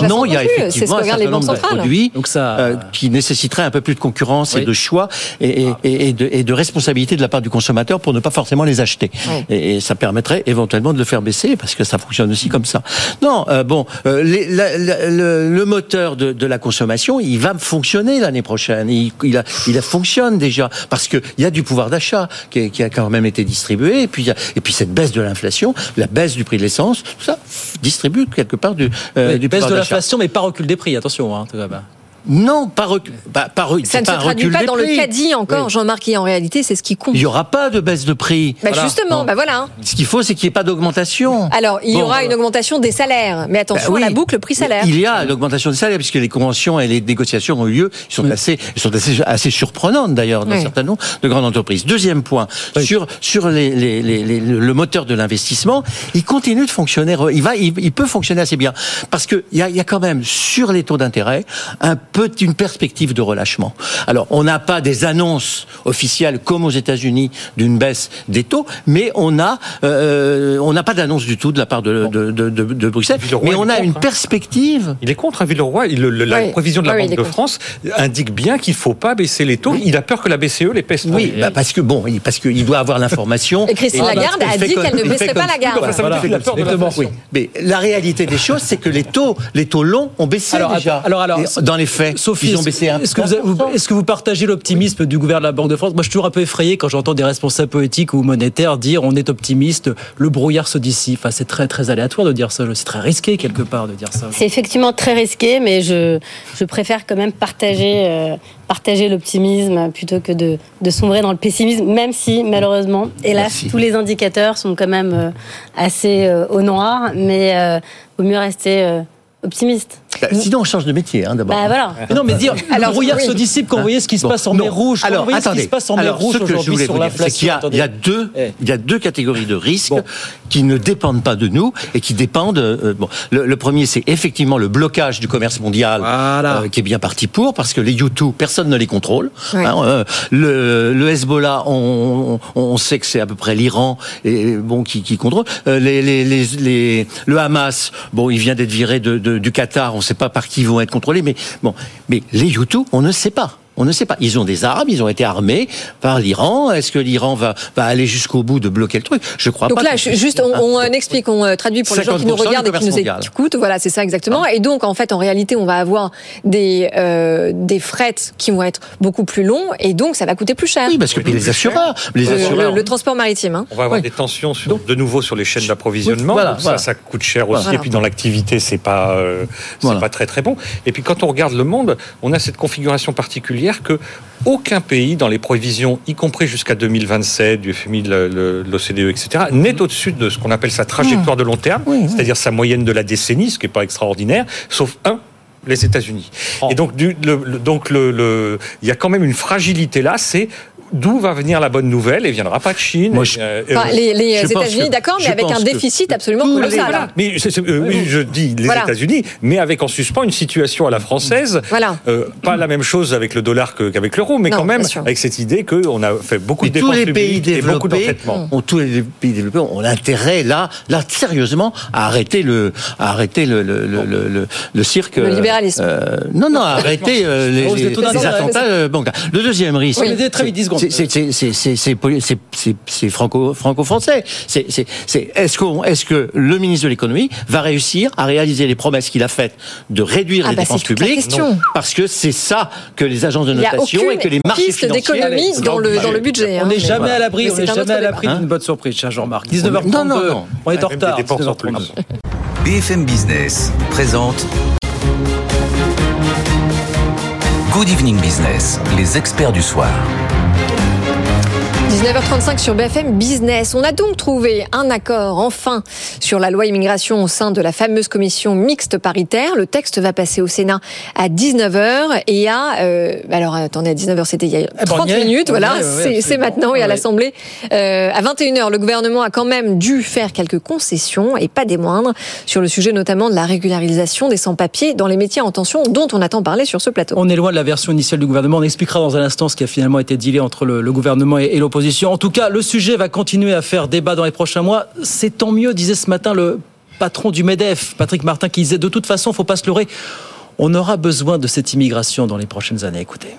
non, il y a effectivement c'est ce centrales. Produits, Donc ça... Euh, qui nécessiterait un peu plus de concurrence et de choix et, et, de, et, de, responsabilité de la part du consommateur pour ne pas forcément les acheter. Et, ça permettrait éventuellement de le faire baisser parce que ça fonctionne aussi comme ça. Non, euh, bon, euh, les, le, le, moteur de, de, la consommation, il va fonctionner l'année prochaine. Il, il, a, il a fonctionne déjà parce qu'il y a du pouvoir d'achat qui, qui, a quand même été distribué et puis, et puis cette baisse de l'inflation, la baisse du prix de l'essence, tout ça distribue quelque part du, euh, du baisse de l'inflation, mais pas recul des prix, attention. Hein, non, pas, recul, bah, pas, Ça ne se traduit pas dans le caddie encore, Jean-Marc, et en réalité, c'est ce qui compte. Il n'y aura pas de baisse de prix. Bah Justement, bah voilà. Ce qu'il faut, c'est qu'il n'y ait pas d'augmentation. Alors, il y aura une augmentation des salaires, mais attention bah à la boucle prix-salaire. Il y a l'augmentation des salaires, puisque les conventions et les négociations ont eu lieu, ils sont, assez, ils sont assez, assez surprenantes d'ailleurs dans un certain nombre de grandes entreprises. Deuxième point, sur, sur les, les, les, le moteur de l'investissement, il continue de fonctionner, il, va, il, peut fonctionner assez bien. Parce qu'il y a, y a quand même, sur les taux d'intérêt, un peut une perspective de relâchement. Alors, on n'a pas des annonces officielles comme aux États-Unis d'une baisse des taux, mais on a, euh, on n'a pas d'annonce du tout de la part de, de, de, de Bruxelles. mais on a une hein. perspective. Il est contre, hein, Villeroy. Il, la prévision de la Banque de France indique bien qu'il ne faut pas baisser les taux. Il a peur que la BCE les pèse Oui, bah parce que bon, parce qu'il doit avoir l'information. [laughs] Et Christine Lagarde a dit qu'elle ne baisserait pas la garde. oui. Mais la réalité des choses, c'est que les taux, les taux longs ont baissé déjà. Alors, alors, dans les faits. Sophie, est-ce que, vous, est-ce que vous partagez l'optimisme du gouvernement de la Banque de France? Moi, je suis toujours un peu effrayé quand j'entends des responsables politiques ou monétaires dire on est optimiste, le brouillard se dissipe. Enfin, c'est très, très aléatoire de dire ça. C'est très risqué, quelque part, de dire ça. C'est effectivement très risqué, mais je, je préfère quand même partager, euh, partager l'optimisme plutôt que de, de, sombrer dans le pessimisme, même si, malheureusement, hélas, tous les indicateurs sont quand même euh, assez euh, au noir. Mais il vaut mieux rester optimiste. Bah, sinon, on change de métier, hein, d'abord. Bah, voilà. non, mais dire, alors, le brouillard se dissipe quand vous voyez ce qui se passe en mer Rouge. Alors, attendez. Ce qui se passe en mer Rouge aujourd'hui sur l'inflation. Il y, a deux, eh. il y a deux catégories de risques qui ne dépendent pas de nous et qui dépendent. Euh, bon, le, premier, c'est effectivement le blocage du commerce mondial, euh, qui est bien parti pour, parce que les YouTube, personne ne les contrôle. Hein, euh, le, le, Hezbollah, on, on, sait que c'est à peu près l'Iran et bon qui, qui contrôle. les, les, les, le Hamas, bon, il vient d'être viré de, de, du Qatar. On sait pas par qui ils vont être contrôlés, mais bon, mais les YouTube, on ne sait pas. On ne sait pas. Ils ont des armes, ils ont été armés par l'Iran. Est-ce que l'Iran va, va aller jusqu'au bout de bloquer le truc? Je crois donc pas. Donc là, juste, on, explique, on euh, traduit pour les gens qui nous regardent et qui nous écoutent. Voilà, c'est ça exactement. Ah. Et donc, en fait, en réalité, on va avoir des euh, des frettes qui vont être beaucoup plus longs et donc ça va coûter plus cher. Oui, parce que les assureurs, les assureurs, le, transport maritime. Hein. On va avoir des tensions sur, de nouveau sur les chaînes d'approvisionnement. Voilà, ça, ça coûte cher aussi. Et puis dans l'activité, c'est pas euh, c'est pas très très bon. Et puis quand on regarde le monde, on a cette configuration particulière que aucun pays dans les prévisions, y compris jusqu'à 2027, du FMI, de l'OCDE, etc., n'est au-dessus de ce qu'on appelle sa trajectoire de long terme, c'est-à-dire sa moyenne de la décennie, ce qui n'est pas extraordinaire, sauf un les États-Unis. Oh. Et donc, du, donc le, il y a quand même une fragilité là, c'est d'où va venir la bonne nouvelle et viendra pas de Chine. Euh, les, États-Unis, d'accord, mais avec un déficit absolument colossal. Mais euh, je dis les États-Unis, mais avec en suspens une situation à la française. Voilà. Euh, pas la même chose avec le dollar qu'avec l'euro, mais quand même avec cette idée qu'on a fait beaucoup de dépenses tous les pays développés, ont, tous les pays développés ont l'intérêt là, là sérieusement à arrêter le, à arrêter le, le, le, le, cirque. Le libéralisme. non, non, à arrêter les, les, attentats bancaires. Le deuxième risque. très vite, 10 secondes c'est franco franco-français. Est-ce qu'on est-ce que le ministre de l'économie va réussir à réaliser les promesses qu'il a faites de réduire ah les bah dépenses publiques? Parce que c'est ça que les agences de notation et que les marchés financiers d'économie dans le dans le budget. On n'est hein. jamais à l'abri, on n'est jamais à l'abri d'une bonne surprise, cher Jean-Marc. 19h32. Non, non, non. On est en retard. BFM Business présente Good Evening Business, les experts du soir. 19h35 sur BFM Business. On a donc trouvé un accord enfin sur la loi immigration au sein de la fameuse commission mixte paritaire. Le texte va passer au Sénat à 19h et à euh, alors attendez à 19h c'était il y a 30 eh minutes voilà c'est maintenant et à l'Assemblée euh, à 21h le gouvernement a quand même dû faire quelques concessions et pas des moindres sur le sujet notamment de la régularisation des sans-papiers dans les métiers en tension dont on attend parler sur ce plateau. On est loin de la version initiale du gouvernement. On expliquera dans un instant ce qui a finalement été dealé entre le, le gouvernement et, et l'opposition en tout cas, le sujet va continuer à faire débat dans les prochains mois. C'est tant mieux, disait ce matin le patron du MEDEF, Patrick Martin, qui disait de toute façon, il ne faut pas se leurrer. On aura besoin de cette immigration dans les prochaines années. Écoutez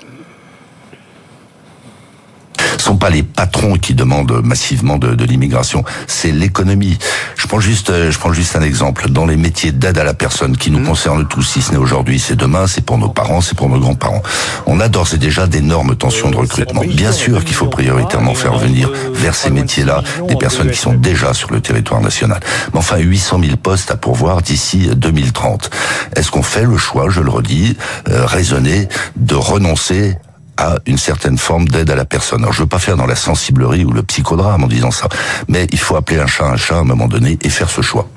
sont pas les patrons qui demandent massivement de, de l'immigration, c'est l'économie. Je prends juste, euh, je prends juste un exemple. Dans les métiers d'aide à la personne qui nous mmh. concernent tous, si ce n'est aujourd'hui, c'est demain, c'est pour nos parents, c'est pour nos grands-parents. On a d'ores et déjà d'énormes tensions de recrutement. Bien sûr qu'il faut prioritairement faire venir vers ces métiers-là des personnes qui sont déjà sur le territoire national. Mais enfin, 800 000 postes à pourvoir d'ici 2030. Est-ce qu'on fait le choix, je le redis, euh, raisonné, de renoncer à une certaine forme d'aide à la personne. Alors je veux pas faire dans la sensiblerie ou le psychodrame en disant ça, mais il faut appeler un chat un chat à un moment donné et faire ce choix.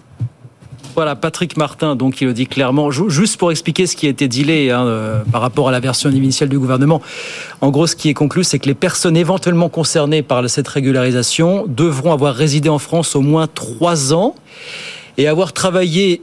Voilà, Patrick Martin, donc il le dit clairement. Juste pour expliquer ce qui a été dilé hein, euh, par rapport à la version initiale du gouvernement. En gros, ce qui est conclu, c'est que les personnes éventuellement concernées par cette régularisation devront avoir résidé en France au moins trois ans et avoir travaillé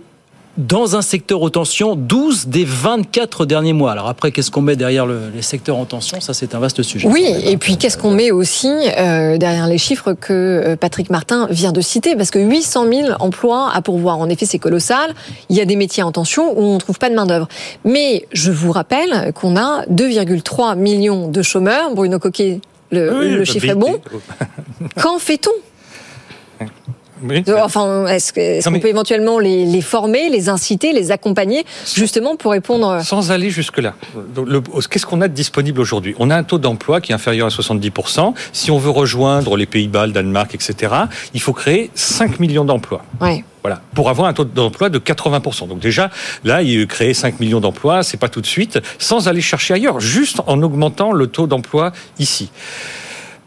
dans un secteur aux tensions 12 des 24 derniers mois. Alors après, qu'est-ce qu'on met derrière les secteurs en tension? Ça, c'est un vaste sujet. Oui, et puis qu'est-ce qu'on met aussi euh, derrière les chiffres que euh, Patrick Martin vient de citer? Parce que 800 000 emplois à pourvoir, en effet, c'est colossal. Il y a des métiers en tension où on ne trouve pas de main-d'œuvre. Mais je vous rappelle qu'on a 2,3 millions de chômeurs. Bruno Coquet, le, le chiffre est bon. Qu'en fait-on? Enfin, est-ce qu'on peut éventuellement les, former, les inciter, les accompagner, justement pour répondre Sans aller jusque-là. Qu'est-ce qu'on a de disponible aujourd'hui? On a un taux d'emploi qui est inférieur à 70%. Si on veut rejoindre les Pays-Bas, le Danemark, etc., il faut créer 5 millions d'emplois. Voilà, pour avoir un taux d'emploi de 80%. Donc déjà, là, il créer 5 millions d'emplois, c'est pas tout de suite, sans aller chercher ailleurs, juste en augmentant le taux d'emploi ici.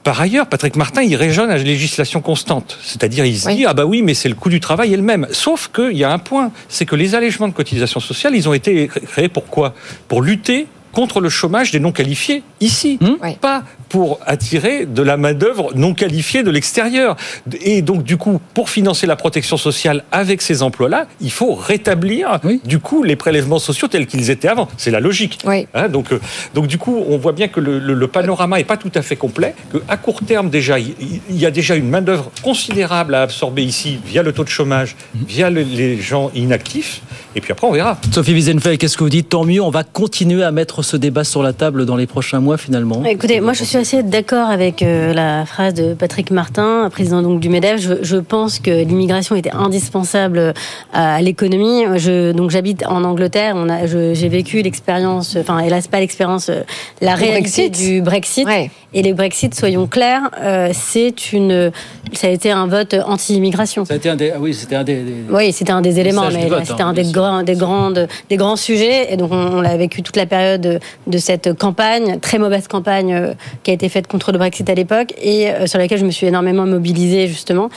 Par ailleurs, Patrick Martin, il raisonne à la législation constante. C'est-à-dire, il se dit, ah bah oui, mais c'est le coût du travail est le même. Sauf qu'il y a un point, c'est que les allègements de cotisation sociale, ils ont été créés pour quoi? Pour lutter contre le chômage des non qualifiés ici, hmm pas pour attirer de la main-d'œuvre non qualifiée de l'extérieur. Et donc, du coup, pour financer la protection sociale avec ces emplois-là, il faut rétablir, du coup, les prélèvements sociaux tels qu'ils étaient avant. C'est la logique. Hein, donc, euh, donc, du coup, on voit bien que le, le, panorama n'est pas tout à fait complet, qu'à court terme, déjà, il y a déjà une main-d'œuvre considérable à absorber ici via le taux de chômage, hmm. via les gens inactifs. Et puis après, on verra. Sophie Wiesenfeld, qu'est-ce que vous dites? Tant mieux, on va continuer à mettre ce débat sur la table dans les prochains mois, finalement. Écoutez, moi, je suis assez d'accord avec euh, la phrase de Patrick Martin, président donc du Medef. Je, pense que l'immigration était indispensable à l'économie. Je, donc, j'habite en Angleterre. On a, j'ai vécu l'expérience, enfin, hélas pas l'expérience, euh, la réalité du Brexit. Et les Brexit, soyons clairs, euh, c'est une, ça a été un vote anti-immigration. Ça a été un des, oui, c'était un des, oui, c'était un des éléments, mais c'était un hein, des grands, des grandes, des grands sujets. Et donc, on, l'a vécu toute la période de, cette campagne, très mauvaise campagne euh, qui a été faite contre le Brexit à l'époque et euh, sur laquelle je me suis énormément mobilisée justement.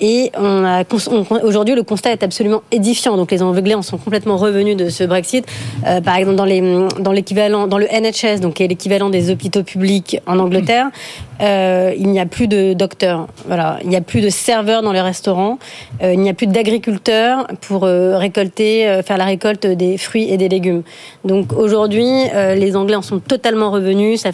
Et aujourd'hui le constat est absolument édifiant. Donc les Anglais en sont complètement revenus de ce Brexit. Euh, par exemple dans l'équivalent dans le NHS, donc qui est l'équivalent des hôpitaux publics en Angleterre, euh, il n'y a plus de docteurs. Voilà, il n'y a plus de serveurs dans les restaurants. Euh, il n'y a plus d'agriculteurs pour récolter, faire la récolte des fruits et des légumes. Donc aujourd'hui, les Anglais en sont totalement revenus. Ça,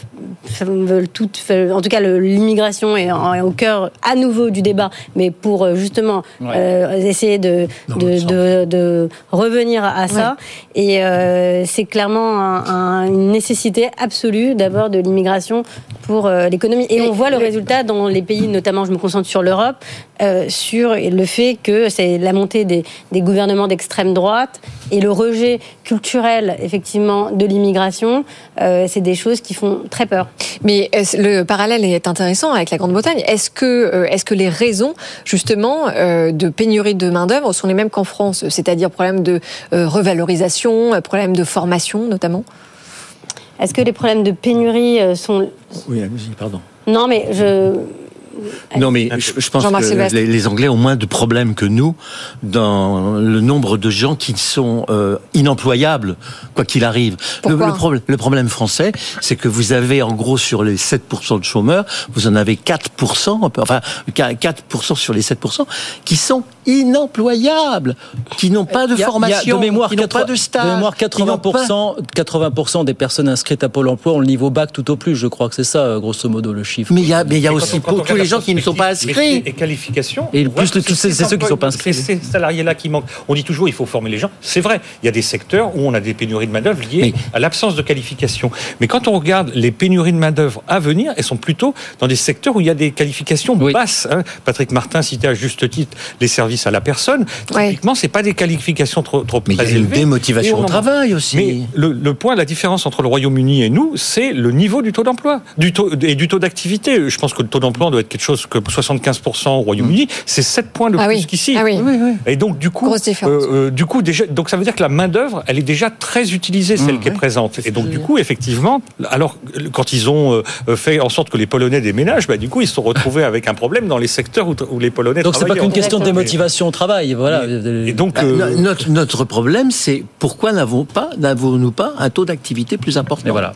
en tout cas, l'immigration est, est, au cœur à nouveau du débat, mais pour pour euh, justement euh, essayer de, de, de, revenir à ça. Et euh, c'est clairement une nécessité absolue d'abord de l'immigration pour l'économie. Et on voit le résultat dans les pays, notamment je me concentre sur l'Europe, sur le fait que c'est la montée des, des gouvernements d'extrême droite et le rejet culturel effectivement de l'immigration, c'est des choses qui font très peur. Mais le parallèle est intéressant avec la Grande-Bretagne. Est-ce que, est-ce que les raisons, justement, euh, de pénurie de main-d'œuvre sont les mêmes qu'en France, c'est-à-dire problème de euh, revalorisation, problème de formation notamment? Est-ce que les problèmes de pénurie euh, sont. Oui, pardon. Non, mais je Non, mais je, pense que les, Anglais ont moins de problèmes que nous dans le nombre de gens qui sont euh, inemployables, quoi qu'il arrive. Le, le, problème français, c'est que vous avez en gros sur les 7% de chômeurs, vous en avez 4%, enfin 4% sur les 7%, qui sont inemployables, qui n'ont pas de formation, mémoire, qui n'ont pas de stage. De mémoire, 80%, 80% des personnes inscrites à Pôle emploi ont le niveau bac tout au plus. Je crois que c'est ça, euh, grosso modo, le chiffre. Mais il y a, mais il y a aussi tous les gens qui ne sont pas inscrits. Et qualifications. Et plus tous c'est ceux qui ne sont pas inscrits. Ces salariés-là qui manquent. On dit toujours il faut former les gens. C'est vrai. Il y a des secteurs où on a des pénuries de main-d'œuvre liées à l'absence de qualification. Mais quand on regarde les pénuries de main-d'œuvre à venir, elles sont plutôt dans des secteurs où il y a des qualifications basses. Hein. Patrick Martin citait à juste titre les services à la personne. Typiquement, c'est pas des qualifications trop, trop mais très il y a une démotivation au travail aussi. Mais le, point, la différence entre le Royaume-Uni et nous, c'est le niveau du taux d'emploi du taux, et du taux d'activité. Je pense que le taux d'emploi doit être quelque chose que 75% au Royaume-Uni, mm. c'est 7 points de ah plus qu'ici. Ah oui. Et donc du coup, euh, euh, du coup déjà, donc ça veut dire que la main d'œuvre, elle est déjà très utilisée, celle mm. qui est présente. Et donc du coup, effectivement, alors quand ils ont euh, fait en sorte que les Polonais déménagent, bah, du coup, ils se sont retrouvés avec un problème dans les secteurs où, où les Polonais. Donc c'est pas qu'une question de démotivation au travail, voilà. Et, donc bah, notre, notre problème, c'est pourquoi n'avons pas n'avons-nous pas un taux d'activité plus important? Et voilà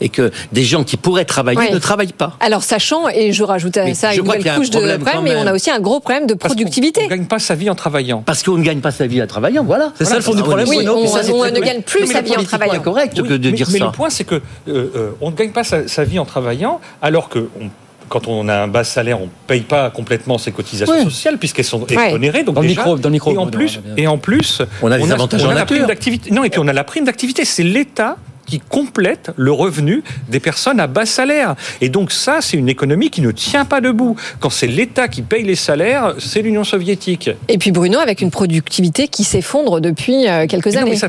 et que des gens qui pourraient travailler ne travaillent pas. Alors sachant, et je rajoute à ça une nouvelle couche de problème, mais on a aussi un gros problème de productivité. on ne gagne pas sa vie en travaillant. Parce qu'on ne gagne pas sa vie en travaillant, voilà. C'est ça le fond du problème. Oui, on, ne gagne plus sa vie en travaillant. C'est correct que de dire ça. Mais le point, c'est que euh, euh, on ne gagne pas sa, vie en travaillant, alors que quand on a un bas salaire, on ne paye pas complètement ses cotisations sociales puisqu'elles sont exonérées. Donc dans, le micro, dans le micro. Et en plus, et en plus on a des avantages en nature. Non, et puis on a la prime d'activité. C'est l'État qui complète le revenu des personnes à bas salaire. Et donc ça, c'est une économie qui ne tient pas debout. Quand c'est l'État qui paye les salaires, c'est l'Union soviétique. Et puis Bruno, avec une productivité qui s'effondre depuis euh, quelques années. ça,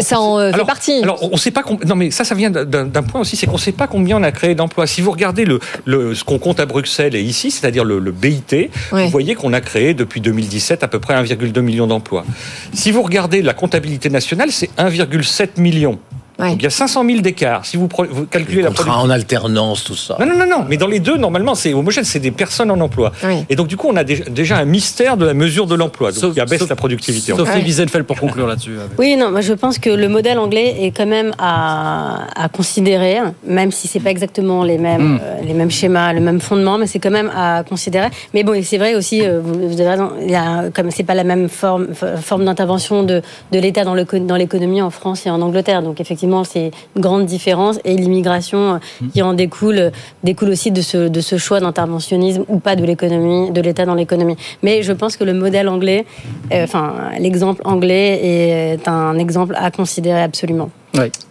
ça, en euh, fait partie. Alors on sait pas. Non mais ça, ça vient d'un point aussi, c'est qu'on ne sait pas combien on a créé d'emplois. Si vous regardez le, le ce qu'on compte à Bruxelles et ici, c'est-à-dire le, BIT, vous voyez qu'on a créé depuis 2017 à peu près 1,2 million d'emplois. Si vous regardez la comptabilité nationale, c'est 1,7 million millions. Donc il y a 500 000 d'écart. Si vous, vous calculez la production. en alternance, tout ça. Non, non, non, non. Mais dans les deux, normalement, c'est homogène. C'est des personnes en emploi. Et donc, du coup, on a déjà un mystère de la mesure de l'emploi. Donc, qui abaisse la productivité. Sophie Wiesenfeld pour conclure là-dessus. Oui, non, moi, je pense que le modèle anglais est quand même à, à considérer, même si c'est pas exactement les mêmes, hmm. euh, les mêmes schémas, le même fondement, mais c'est quand même à considérer. Mais bon, c'est vrai aussi, euh, vous, avez raison, il y a, comme c'est pas la même forme, forme d'intervention de, de l'État dans l'économie en France et en Angleterre. Donc, effectivement, c'est une grande différence. Et l'immigration euh, qui en découle, découle aussi de ce, de ce choix d'interventionnisme ou pas de l'économie, de l'État dans l'économie. Mais je pense que le modèle anglais, euh, enfin, l'exemple anglais est un exemple à considérer absolument.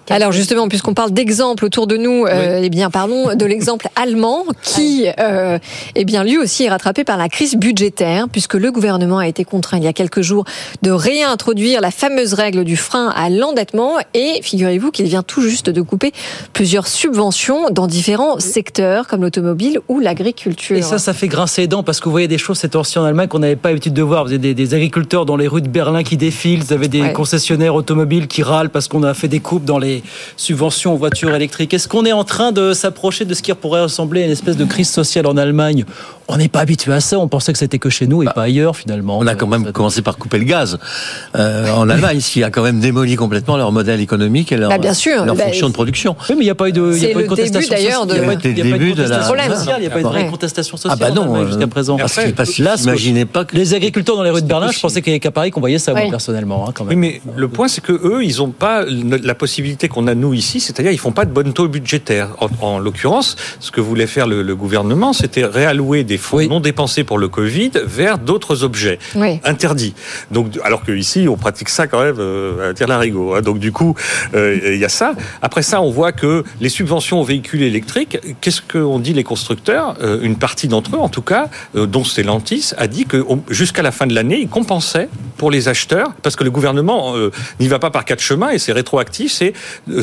Alors justement, puisqu'on parle d'exemple autour de nous, euh, eh bien parlons de l'exemple [laughs] allemand qui, euh, eh bien lui aussi est rattrapé par la crise budgétaire, puisque le gouvernement a été contraint il y a quelques jours de réintroduire la fameuse règle du frein à l'endettement, et figurez-vous qu'il vient tout juste de couper plusieurs subventions dans différents secteurs comme l'automobile ou l'agriculture. Et ça, ça fait grincer les dents parce que vous voyez des choses ces temps en Allemagne qu'on n'avait pas l'habitude de voir. Vous avez des, agriculteurs dans les rues de Berlin qui défilent, vous avez des concessionnaires automobiles qui râlent parce qu'on a fait des coupes dans les subventions aux voitures électriques. Est-ce qu'on est en train de s'approcher de ce qui pourrait ressembler à une espèce de crise sociale en Allemagne? On n'est pas habitué à ça. On pensait que c'était que chez nous et bah, pas ailleurs finalement. On a quand même commencé par couper le gaz euh, en Allemagne, ce qui a quand même démoli complètement leur modèle économique et leur, bah, bien sûr, leur bah, fonction de production. Oui, mais il n'y a pas eu de, y a pas de contestation sociale. Il n'y a pas de contestation sociale. Il n'y a pas eu de vraie contestation sociale. Ah bah non, jusqu'à présent. Là, imaginez pas que les agriculteurs dans les rues de Berlin, je pensais qu'à Paris qu'on voyait ça, personnellement. Hein, oui, mais le point, c'est que eux, ils n'ont pas la possibilité qu'on a nous ici c'est-à-dire ils font pas de bonne taux budgétaire. En, l'occurrence, ce que voulait faire le, gouvernement, c'était réallouer des fonds non dépensés pour le Covid vers d'autres objets interdits. Donc, alors que ici, on pratique ça quand même euh, à dire l'arigot. Hein. Donc du coup, euh, il y a ça. Après ça, on voit que les subventions aux véhicules électriques, qu'est-ce qu'ont dit les constructeurs euh, Une partie d'entre eux, en tout cas, dont Stellantis, a dit que jusqu'à la fin de l'année, ils compensaient pour les acheteurs, parce que le gouvernement n'y va pas par quatre chemins et c'est rétroactif. C'est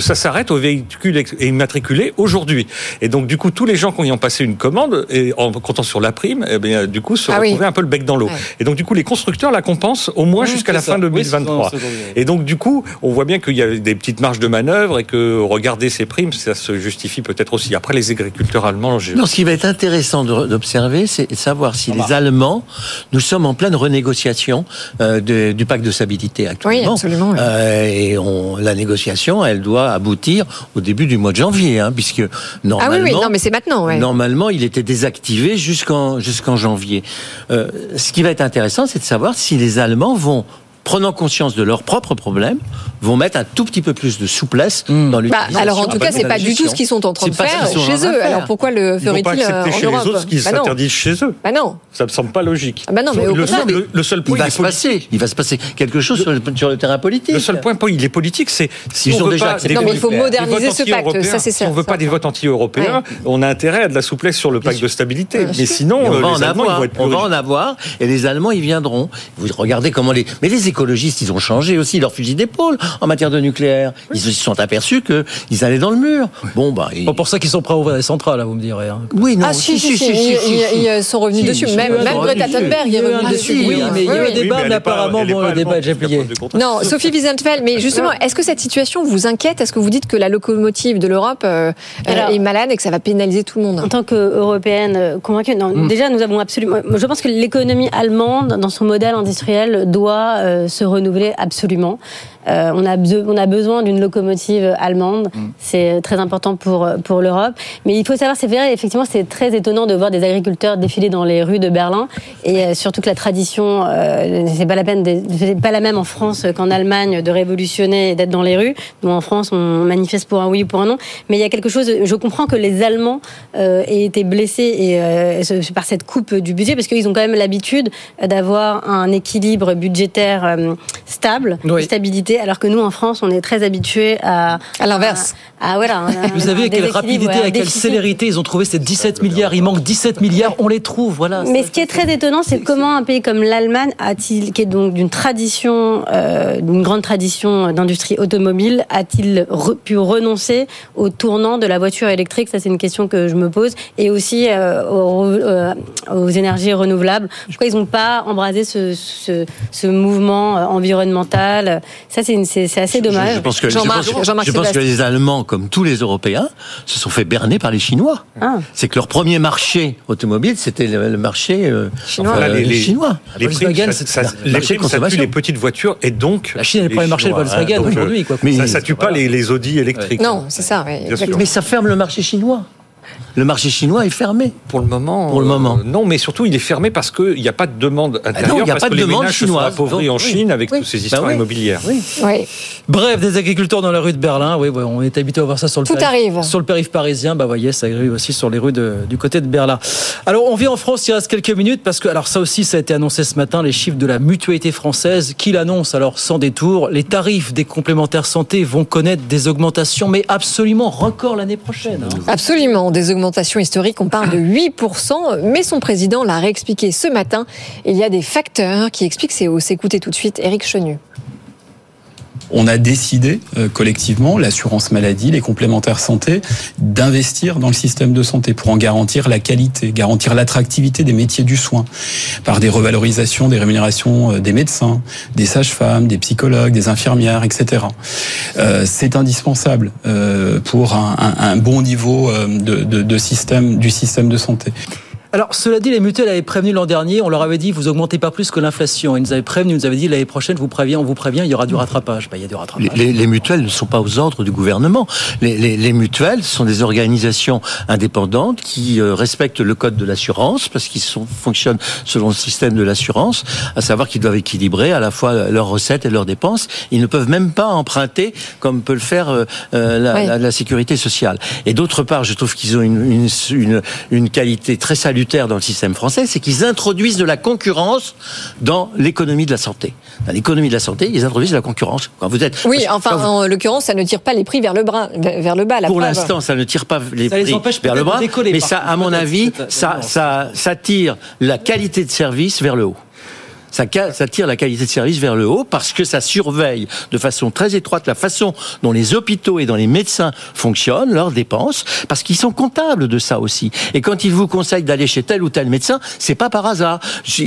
ça s'arrête aux véhicules immatriculés aujourd'hui. Et donc, du coup, tous les gens qui ont passé une commande, et en comptant sur la prime, eh bien, du coup, se ah retrouvaient un peu le bec dans l'eau. Et donc, du coup, les constructeurs la compensent au moins jusqu'à la fin 2023. et donc, du coup, on voit bien qu'il y a des petites marges de manœuvre et que regarder ces primes, ça se justifie peut-être aussi. Après, les agriculteurs allemands... Non, ce qui va être intéressant d'observer, c'est de savoir si les Allemands, nous sommes en pleine renégociation euh, du pacte de stabilité actuellement. Oui, absolument. Euh, et on, la négociation, elle doit aboutir au début du mois de janvier, hein, puisque normalement... Ah oui, oui, non, mais c'est maintenant. Ouais. Normalement, il était désactivé jusqu'en jusqu'en janvier. Euh, ce qui va être intéressant, c'est de savoir si les Allemands vont prenant conscience de leurs propres problèmes, vont mettre un tout petit peu plus de souplesse mmh. dans l'utilisation. Bah, alors en tout cas, c'est pas du tout ce qu'ils sont en train de faire chez eux. Alors pourquoi le ferait-il euh, en chez Europe les autres ce qu'ils bah s'interdisent chez eux Bah non. Ça me semble pas logique. Ah bah non, mais le, seul, le, seul point il va se passer, il va se passer quelque chose sur le, sur le terrain politique. Le seul point, il est politique, c'est si on veut pas non, mais il faut moderniser ce pacte. Ça c'est Si on veut pas des votes anti-européens, on a intérêt à de la souplesse sur le pacte de stabilité. Mais sinon, on va en avoir. Et les Allemands, ils viendront. Vous regardez comment les. Mais les écologistes, ils ont changé aussi leur fusil d'épaule en matière de nucléaire. Ils se sont aperçus qu'ils allaient dans le mur. Bon, bah. Pas pour ça qu'ils sont prêts à ouvrir les centrales, vous me direz. Hein. Oui, non. Ah, si, si, si. Ils sont revenus dessus. Même Greta Thunberg est revenue dessus. Oui, mais il y a eu un débat, mais apparemment, bon, le débat est déjà plié. Non, Sophie Wiesenfeld, mais justement, est-ce que cette situation vous inquiète? Est-ce que vous dites que la locomotive de l'Europe euh, est malade et que ça va pénaliser tout le monde? En tant qu'Européenne euh, convaincue, non. Hmm. Déjà, nous avons absolument. Je pense que l'économie allemande, dans son modèle industriel, doit euh, se renouveler absolument. Euh, on, a on a besoin d'une locomotive allemande. Mm. C'est très important pour, pour l'Europe. Mais il faut savoir, c'est vrai, effectivement, c'est très étonnant de voir des agriculteurs défiler dans les rues de Berlin. Et euh, surtout que la tradition, euh, c'est pas la peine, c'est pas la même en France qu'en Allemagne de révolutionner et d'être dans les rues. Nous, en France, on manifeste pour un oui ou pour un non. Mais il y a quelque chose, je comprends que les Allemands aient été blessés et, par cette coupe du budget, parce qu'ils ont quand même l'habitude d'avoir un équilibre budgétaire stable, stabilité alors que nous, en France, on est très habitués à... À l'inverse. Ah voilà. Vous savez avec quelle rapidité, avec quelle célérité ils ont trouvé ces 17 milliards. Il manque 17 milliards, on les trouve, voilà. Mais ce qui est très étonnant, c'est comment un pays comme l'Allemagne, a-t-il, qui est donc d'une tradition, euh, d'une grande tradition d'industrie automobile, a-t-il pu renoncer au tournant de la voiture électrique? Ça, c'est une question que je me pose. Et aussi euh, euh, aux, énergies renouvelables. Pourquoi ils n'ont pas embrasé ce, ce, ce mouvement environnemental? Ça, c'est assez dommage. Je, pense que, je pense, que les Allemands, comme tous les Européens, se sont fait berner par les Chinois. Ah. C'est que leur premier marché automobile, c'était le, marché euh, chinois. les, Chinois. Les Volkswagen, ça, les primes, ça tue les petites voitures et donc la Chine est le premier marché de Volkswagen hein, aujourd'hui. Mais ça, ça tue pas les, les Audi électriques. Non, c'est ça. mais ça ferme le marché chinois. Le marché chinois est fermé. Pour le moment. Pour le moment. Euh, non, mais surtout, il est fermé parce qu'il n'y a pas de demande ah intérieure. il n'y a pas de demande chinoise. appauvris en Chine avec toutes ces bah histoires immobilières. Oui. Bref, des agriculteurs dans la rue de Berlin. Oui, on est habitué à voir ça sur le Tout arrive. Sur le périph' parisien. Bah, voyez, ça arrive aussi sur les rues du côté de Berlin. Alors, on vit en France, il reste quelques minutes parce que, alors, ça aussi, ça a été annoncé ce matin, les chiffres de la mutualité française qui l'annonce, alors, sans détour. Les tarifs des complémentaires santé vont connaître des augmentations, mais absolument record l'année prochaine. Hein. Absolument, des augmentations on parle de 8%, mais son président l'a réexpliqué ce matin. Il y a des facteurs qui expliquent ces hausses. Écoutez tout de suite Éric Chenu on a décidé euh, collectivement, l'assurance maladie, les complémentaires santé, d'investir dans le système de santé pour en garantir la qualité, garantir l'attractivité des métiers du soin, par des revalorisations des rémunérations euh, des médecins, des sages-femmes, des psychologues, des infirmières, etc. Euh, c'est indispensable pour un, bon niveau de, système, du système de santé. Alors, cela dit, les mutuelles avaient prévenu l'an dernier, on leur avait dit, vous augmentez pas plus que l'inflation. Ils nous avaient prévenu, ils nous avaient dit, l'année prochaine, vous préviens, on vous prévient, il y aura du rattrapage. Ben, il y a du rattrapage. Les, mutuelles ne sont pas aux ordres du gouvernement. Les, mutuelles sont des organisations indépendantes qui euh, respectent le code de l'assurance, parce qu'ils fonctionnent selon le système de l'assurance, à savoir qu'ils doivent équilibrer à la fois leurs recettes et leurs dépenses. Ils ne peuvent même pas emprunter comme peut le faire euh, euh, la, la, sécurité sociale. Et d'autre part, je trouve qu'ils ont une, une, une qualité très salutaire dans le système français, c'est qu'ils introduisent de la concurrence dans l'économie de la santé. Dans l'économie de la santé, ils introduisent de la concurrence. Quand vous êtes, oui, enfin, en l'occurrence, ça ne tire pas les prix vers le, bras, vers le bas. Pour l'instant, ça ne tire pas les prix vers le bas, mais ça, à mon avis, ça, ça, ça tire la qualité de service vers le haut. Ça, ça tire la qualité de service vers le haut parce que ça surveille de façon très étroite la façon dont les hôpitaux et dont les médecins fonctionnent, leurs dépenses, parce qu'ils sont comptables de ça aussi. Et quand ils vous conseillent d'aller chez tel ou tel médecin, c'est pas par hasard.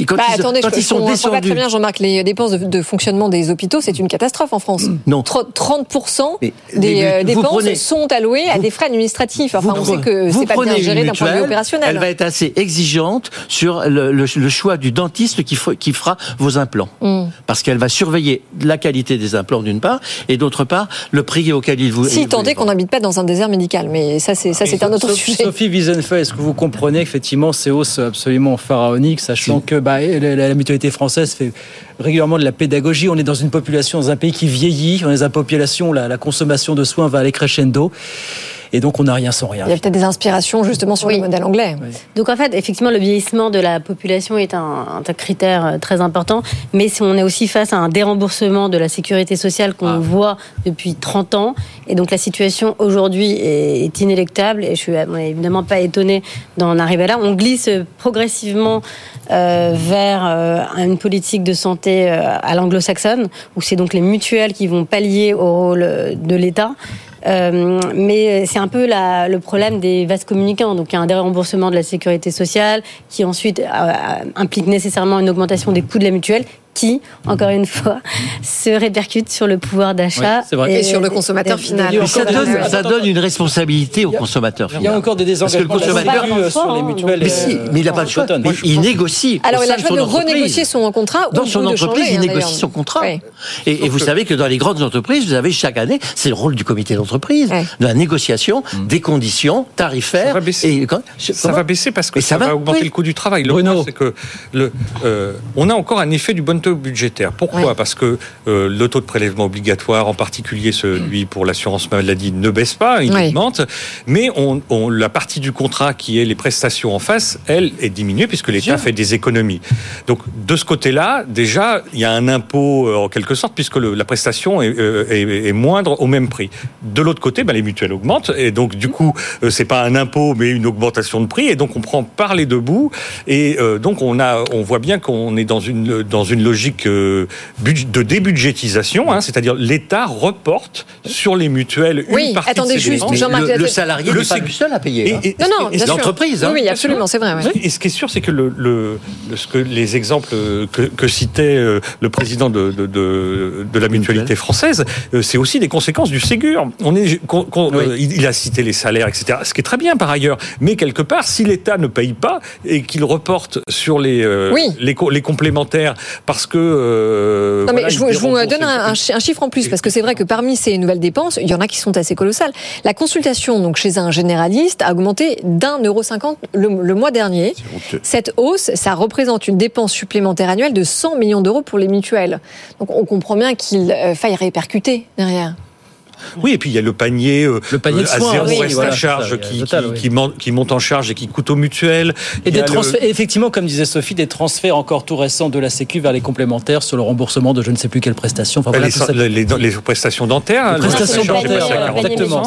Quand bah, ils, attendez, quand je, ils sont descendus... pas très bien, Jean-Marc, les dépenses de, fonctionnement des hôpitaux, c'est une catastrophe en France. Non. 30% des euh, dépenses sont allouées à des frais administratifs. Enfin, on sait que c'est pas bien géré d'un point de vue opérationnel. Elle va être assez exigeante sur le, choix du dentiste qui, qui fera vos implants. Mm. Parce qu'elle va surveiller la qualité des implants d'une part, et d'autre part, le prix auquel il vous... Si, tant est qu'on n'habite pas dans un désert médical, mais ça c'est ça c'est un autre sujet. Sophie Wiesenfeld, est-ce que vous comprenez effectivement ces hausses absolument pharaoniques, sachant que bah, la, mutualité française fait régulièrement de la pédagogie. On est dans une population, dans un pays qui vieillit, on est dans une population, la, la consommation de soins va aller crescendo. Et donc, on n'a rien sans rien. Il y a peut-être des inspirations justement sur le modèle anglais. Donc, en fait, effectivement, le vieillissement de la population est un, un, critère euh, très important. Mais si on est aussi face à un déremboursement de la sécurité sociale qu'on ah. voit depuis 30 ans. Et donc, la situation aujourd'hui est, inélectable. Et je suis évidemment pas étonnée d'en arriver là. On glisse progressivement euh, vers euh, une politique de santé à l'anglo-saxonne, où c'est donc les mutuelles qui vont pallier au rôle de l'État. Euh, mais c'est un peu la, le problème des vases communicants. Donc il y a un déremboursement de la sécurité sociale qui ensuite euh, implique nécessairement une augmentation des coûts de la mutuelle qui, encore une fois, se répercute sur le pouvoir d'achat et, sur le consommateur final. Ça donne, ça donne, une responsabilité au consommateur final. Il y a encore des désengagements Parce que le consommateur sur les mutuelles. Mais, si, mais il n'a pas le choix. il négocie. Alors il a le choix de renégocier son contrat. Dans son entreprise, il négocie son contrat. Et, vous savez que dans les grandes entreprises, vous avez chaque année, c'est le rôle du comité d'entreprise, de la négociation mm. des conditions tarifaires. Ça va baisser, ça va baisser parce que ça, va augmenter le coût du travail. Le c'est que euh, on a encore un effet du bon budgétaire. Pourquoi Parce que euh, le taux de prélèvement obligatoire, en particulier celui pour l'assurance maladie, ne baisse pas, il augmente. Mais on, la partie du contrat qui est les prestations en face, elle est diminuée puisque l'État fait des économies. Donc de ce côté-là, déjà, il y a un impôt euh, en quelque sorte puisque la prestation euh, est, moindre au même prix. De l'autre côté, ben, les mutuelles augmentent et donc du coup, c'est pas un impôt mais une augmentation de prix et donc on prend par les deux bouts et donc on a, on voit bien qu'on est dans une dans une logique logique euh, de débudgétisation, hein, c'est-à-dire l'État reporte sur les mutuelles oui, une partie attendez de juste, le, le, salarié n'est pas le seul à payer. Et, hein. non, non, l'entreprise. Hein. Oui, absolument, c'est vrai. Et ce qui est sûr, c'est que le, ce que les exemples que, citait euh, le président de, de, de, la mutualité française, euh, c'est aussi des conséquences du Ségur. On est, il a cité les salaires, etc. Ce qui est très bien par ailleurs, mais quelque part, si l'État ne paye pas et qu'il reporte sur les, les, les complémentaires parce que euh, non, mais je, vous donne un, chiffre en plus, parce que c'est vrai que parmi ces nouvelles dépenses, il y en a qui sont assez colossales. La consultation donc chez un généraliste a augmenté d'un euro cinquante le, mois dernier. Cette hausse, ça représente une dépense supplémentaire annuelle de 100 millions d'euros pour les mutuelles. Donc on comprend bien qu'il euh, faille répercuter derrière. Oui, et puis il y a le panier, euh, le panier de à zéro reste à charge qui, qui, monte, en charge et qui coûte aux mutuelles. Et des transferts, effectivement, comme disait Sophie, des transferts encore tout récents de la Sécu vers les complémentaires sur le remboursement de je ne sais plus quelle prestation. Enfin, les, les, prestations dentaires. Les prestations dentaires, exactement.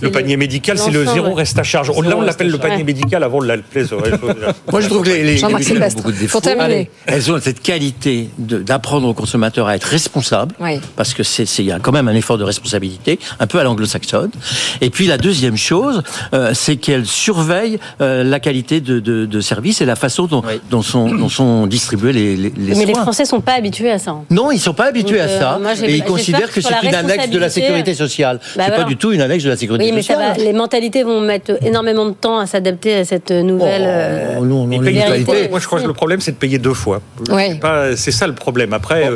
Le panier médical, c'est le zéro reste à charge. Là, on l'appelle le panier médical avant de l'appeler. [laughs] Moi, je trouve que les, mutuelles ont beaucoup de défauts. Elles ont cette qualité d'apprendre aux consommateurs à être responsables, parce que c'est il y a quand même un effort de responsabilité un peu à l'anglo-saxonne. Et puis la deuxième chose, euh, c'est qu'elle surveille euh, la qualité de, de, de, service et la façon dont, dont, sont, dont sont distribués les, les, les Mais les Français sont pas habitués à ça. Hein. Non, ils sont pas habitués à ça. Euh, et ils considèrent que c'est une annexe de la sécurité sociale. Bah c'est pas du tout une annexe de la sécurité oui, sociale. Mais les mentalités vont mettre énormément de temps à s'adapter à cette nouvelle. Oh, non, non, moi, je crois que le problème, c'est de payer deux fois. C'est ça le problème. Après,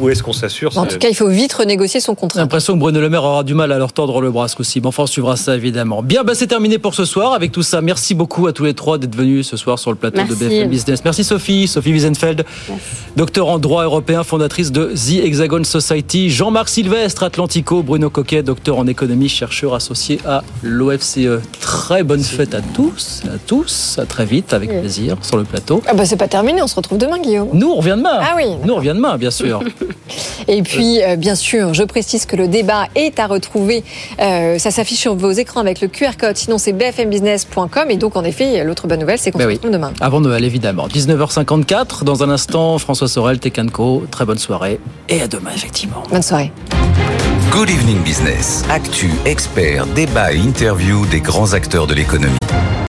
où est-ce qu'on s'assure En tout cas, il faut vite renégocier son contrat. J'ai l'impression que Bruno Le Maire aura du mal à leur tordre le bras aussi. Mais enfin, on suivra ça évidemment. Bien, bah, c'est terminé pour ce soir. Avec tout ça, merci beaucoup à tous les trois d'être venus ce soir sur le plateau de BFM Business. Merci Sophie, Sophie Wiesenfeld, docteur en droit européen, fondatrice de The Hexagon Society. Jean-Marc Sylvestre, Atlantico, Bruno Coquet, docteur en économie, chercheur associé à l'OFCE. Très bonne fête à tous, à tous. À très vite, avec plaisir, sur le plateau. Ah bah c'est pas terminé, on se retrouve demain, Guillaume. Nous, on revient demain. Ah oui. Nous, on revient demain, bien sûr. [laughs] Et puis, euh, bien sûr, je précise que le débat est à retrouver. Euh, ça s'affiche sur vos écrans avec le QR code. Sinon, c'est bfmbusiness.com. Et donc, en effet, l'autre bonne nouvelle, c'est qu'on ben se retrouve demain. Avant Noël, évidemment. 19h54. Dans un instant, François Sorel, Tekanko. Très bonne soirée. Et à demain, effectivement. Bonne soirée. Good Evening Business. Actu, expert, débat et interview des grands acteurs de l'économie.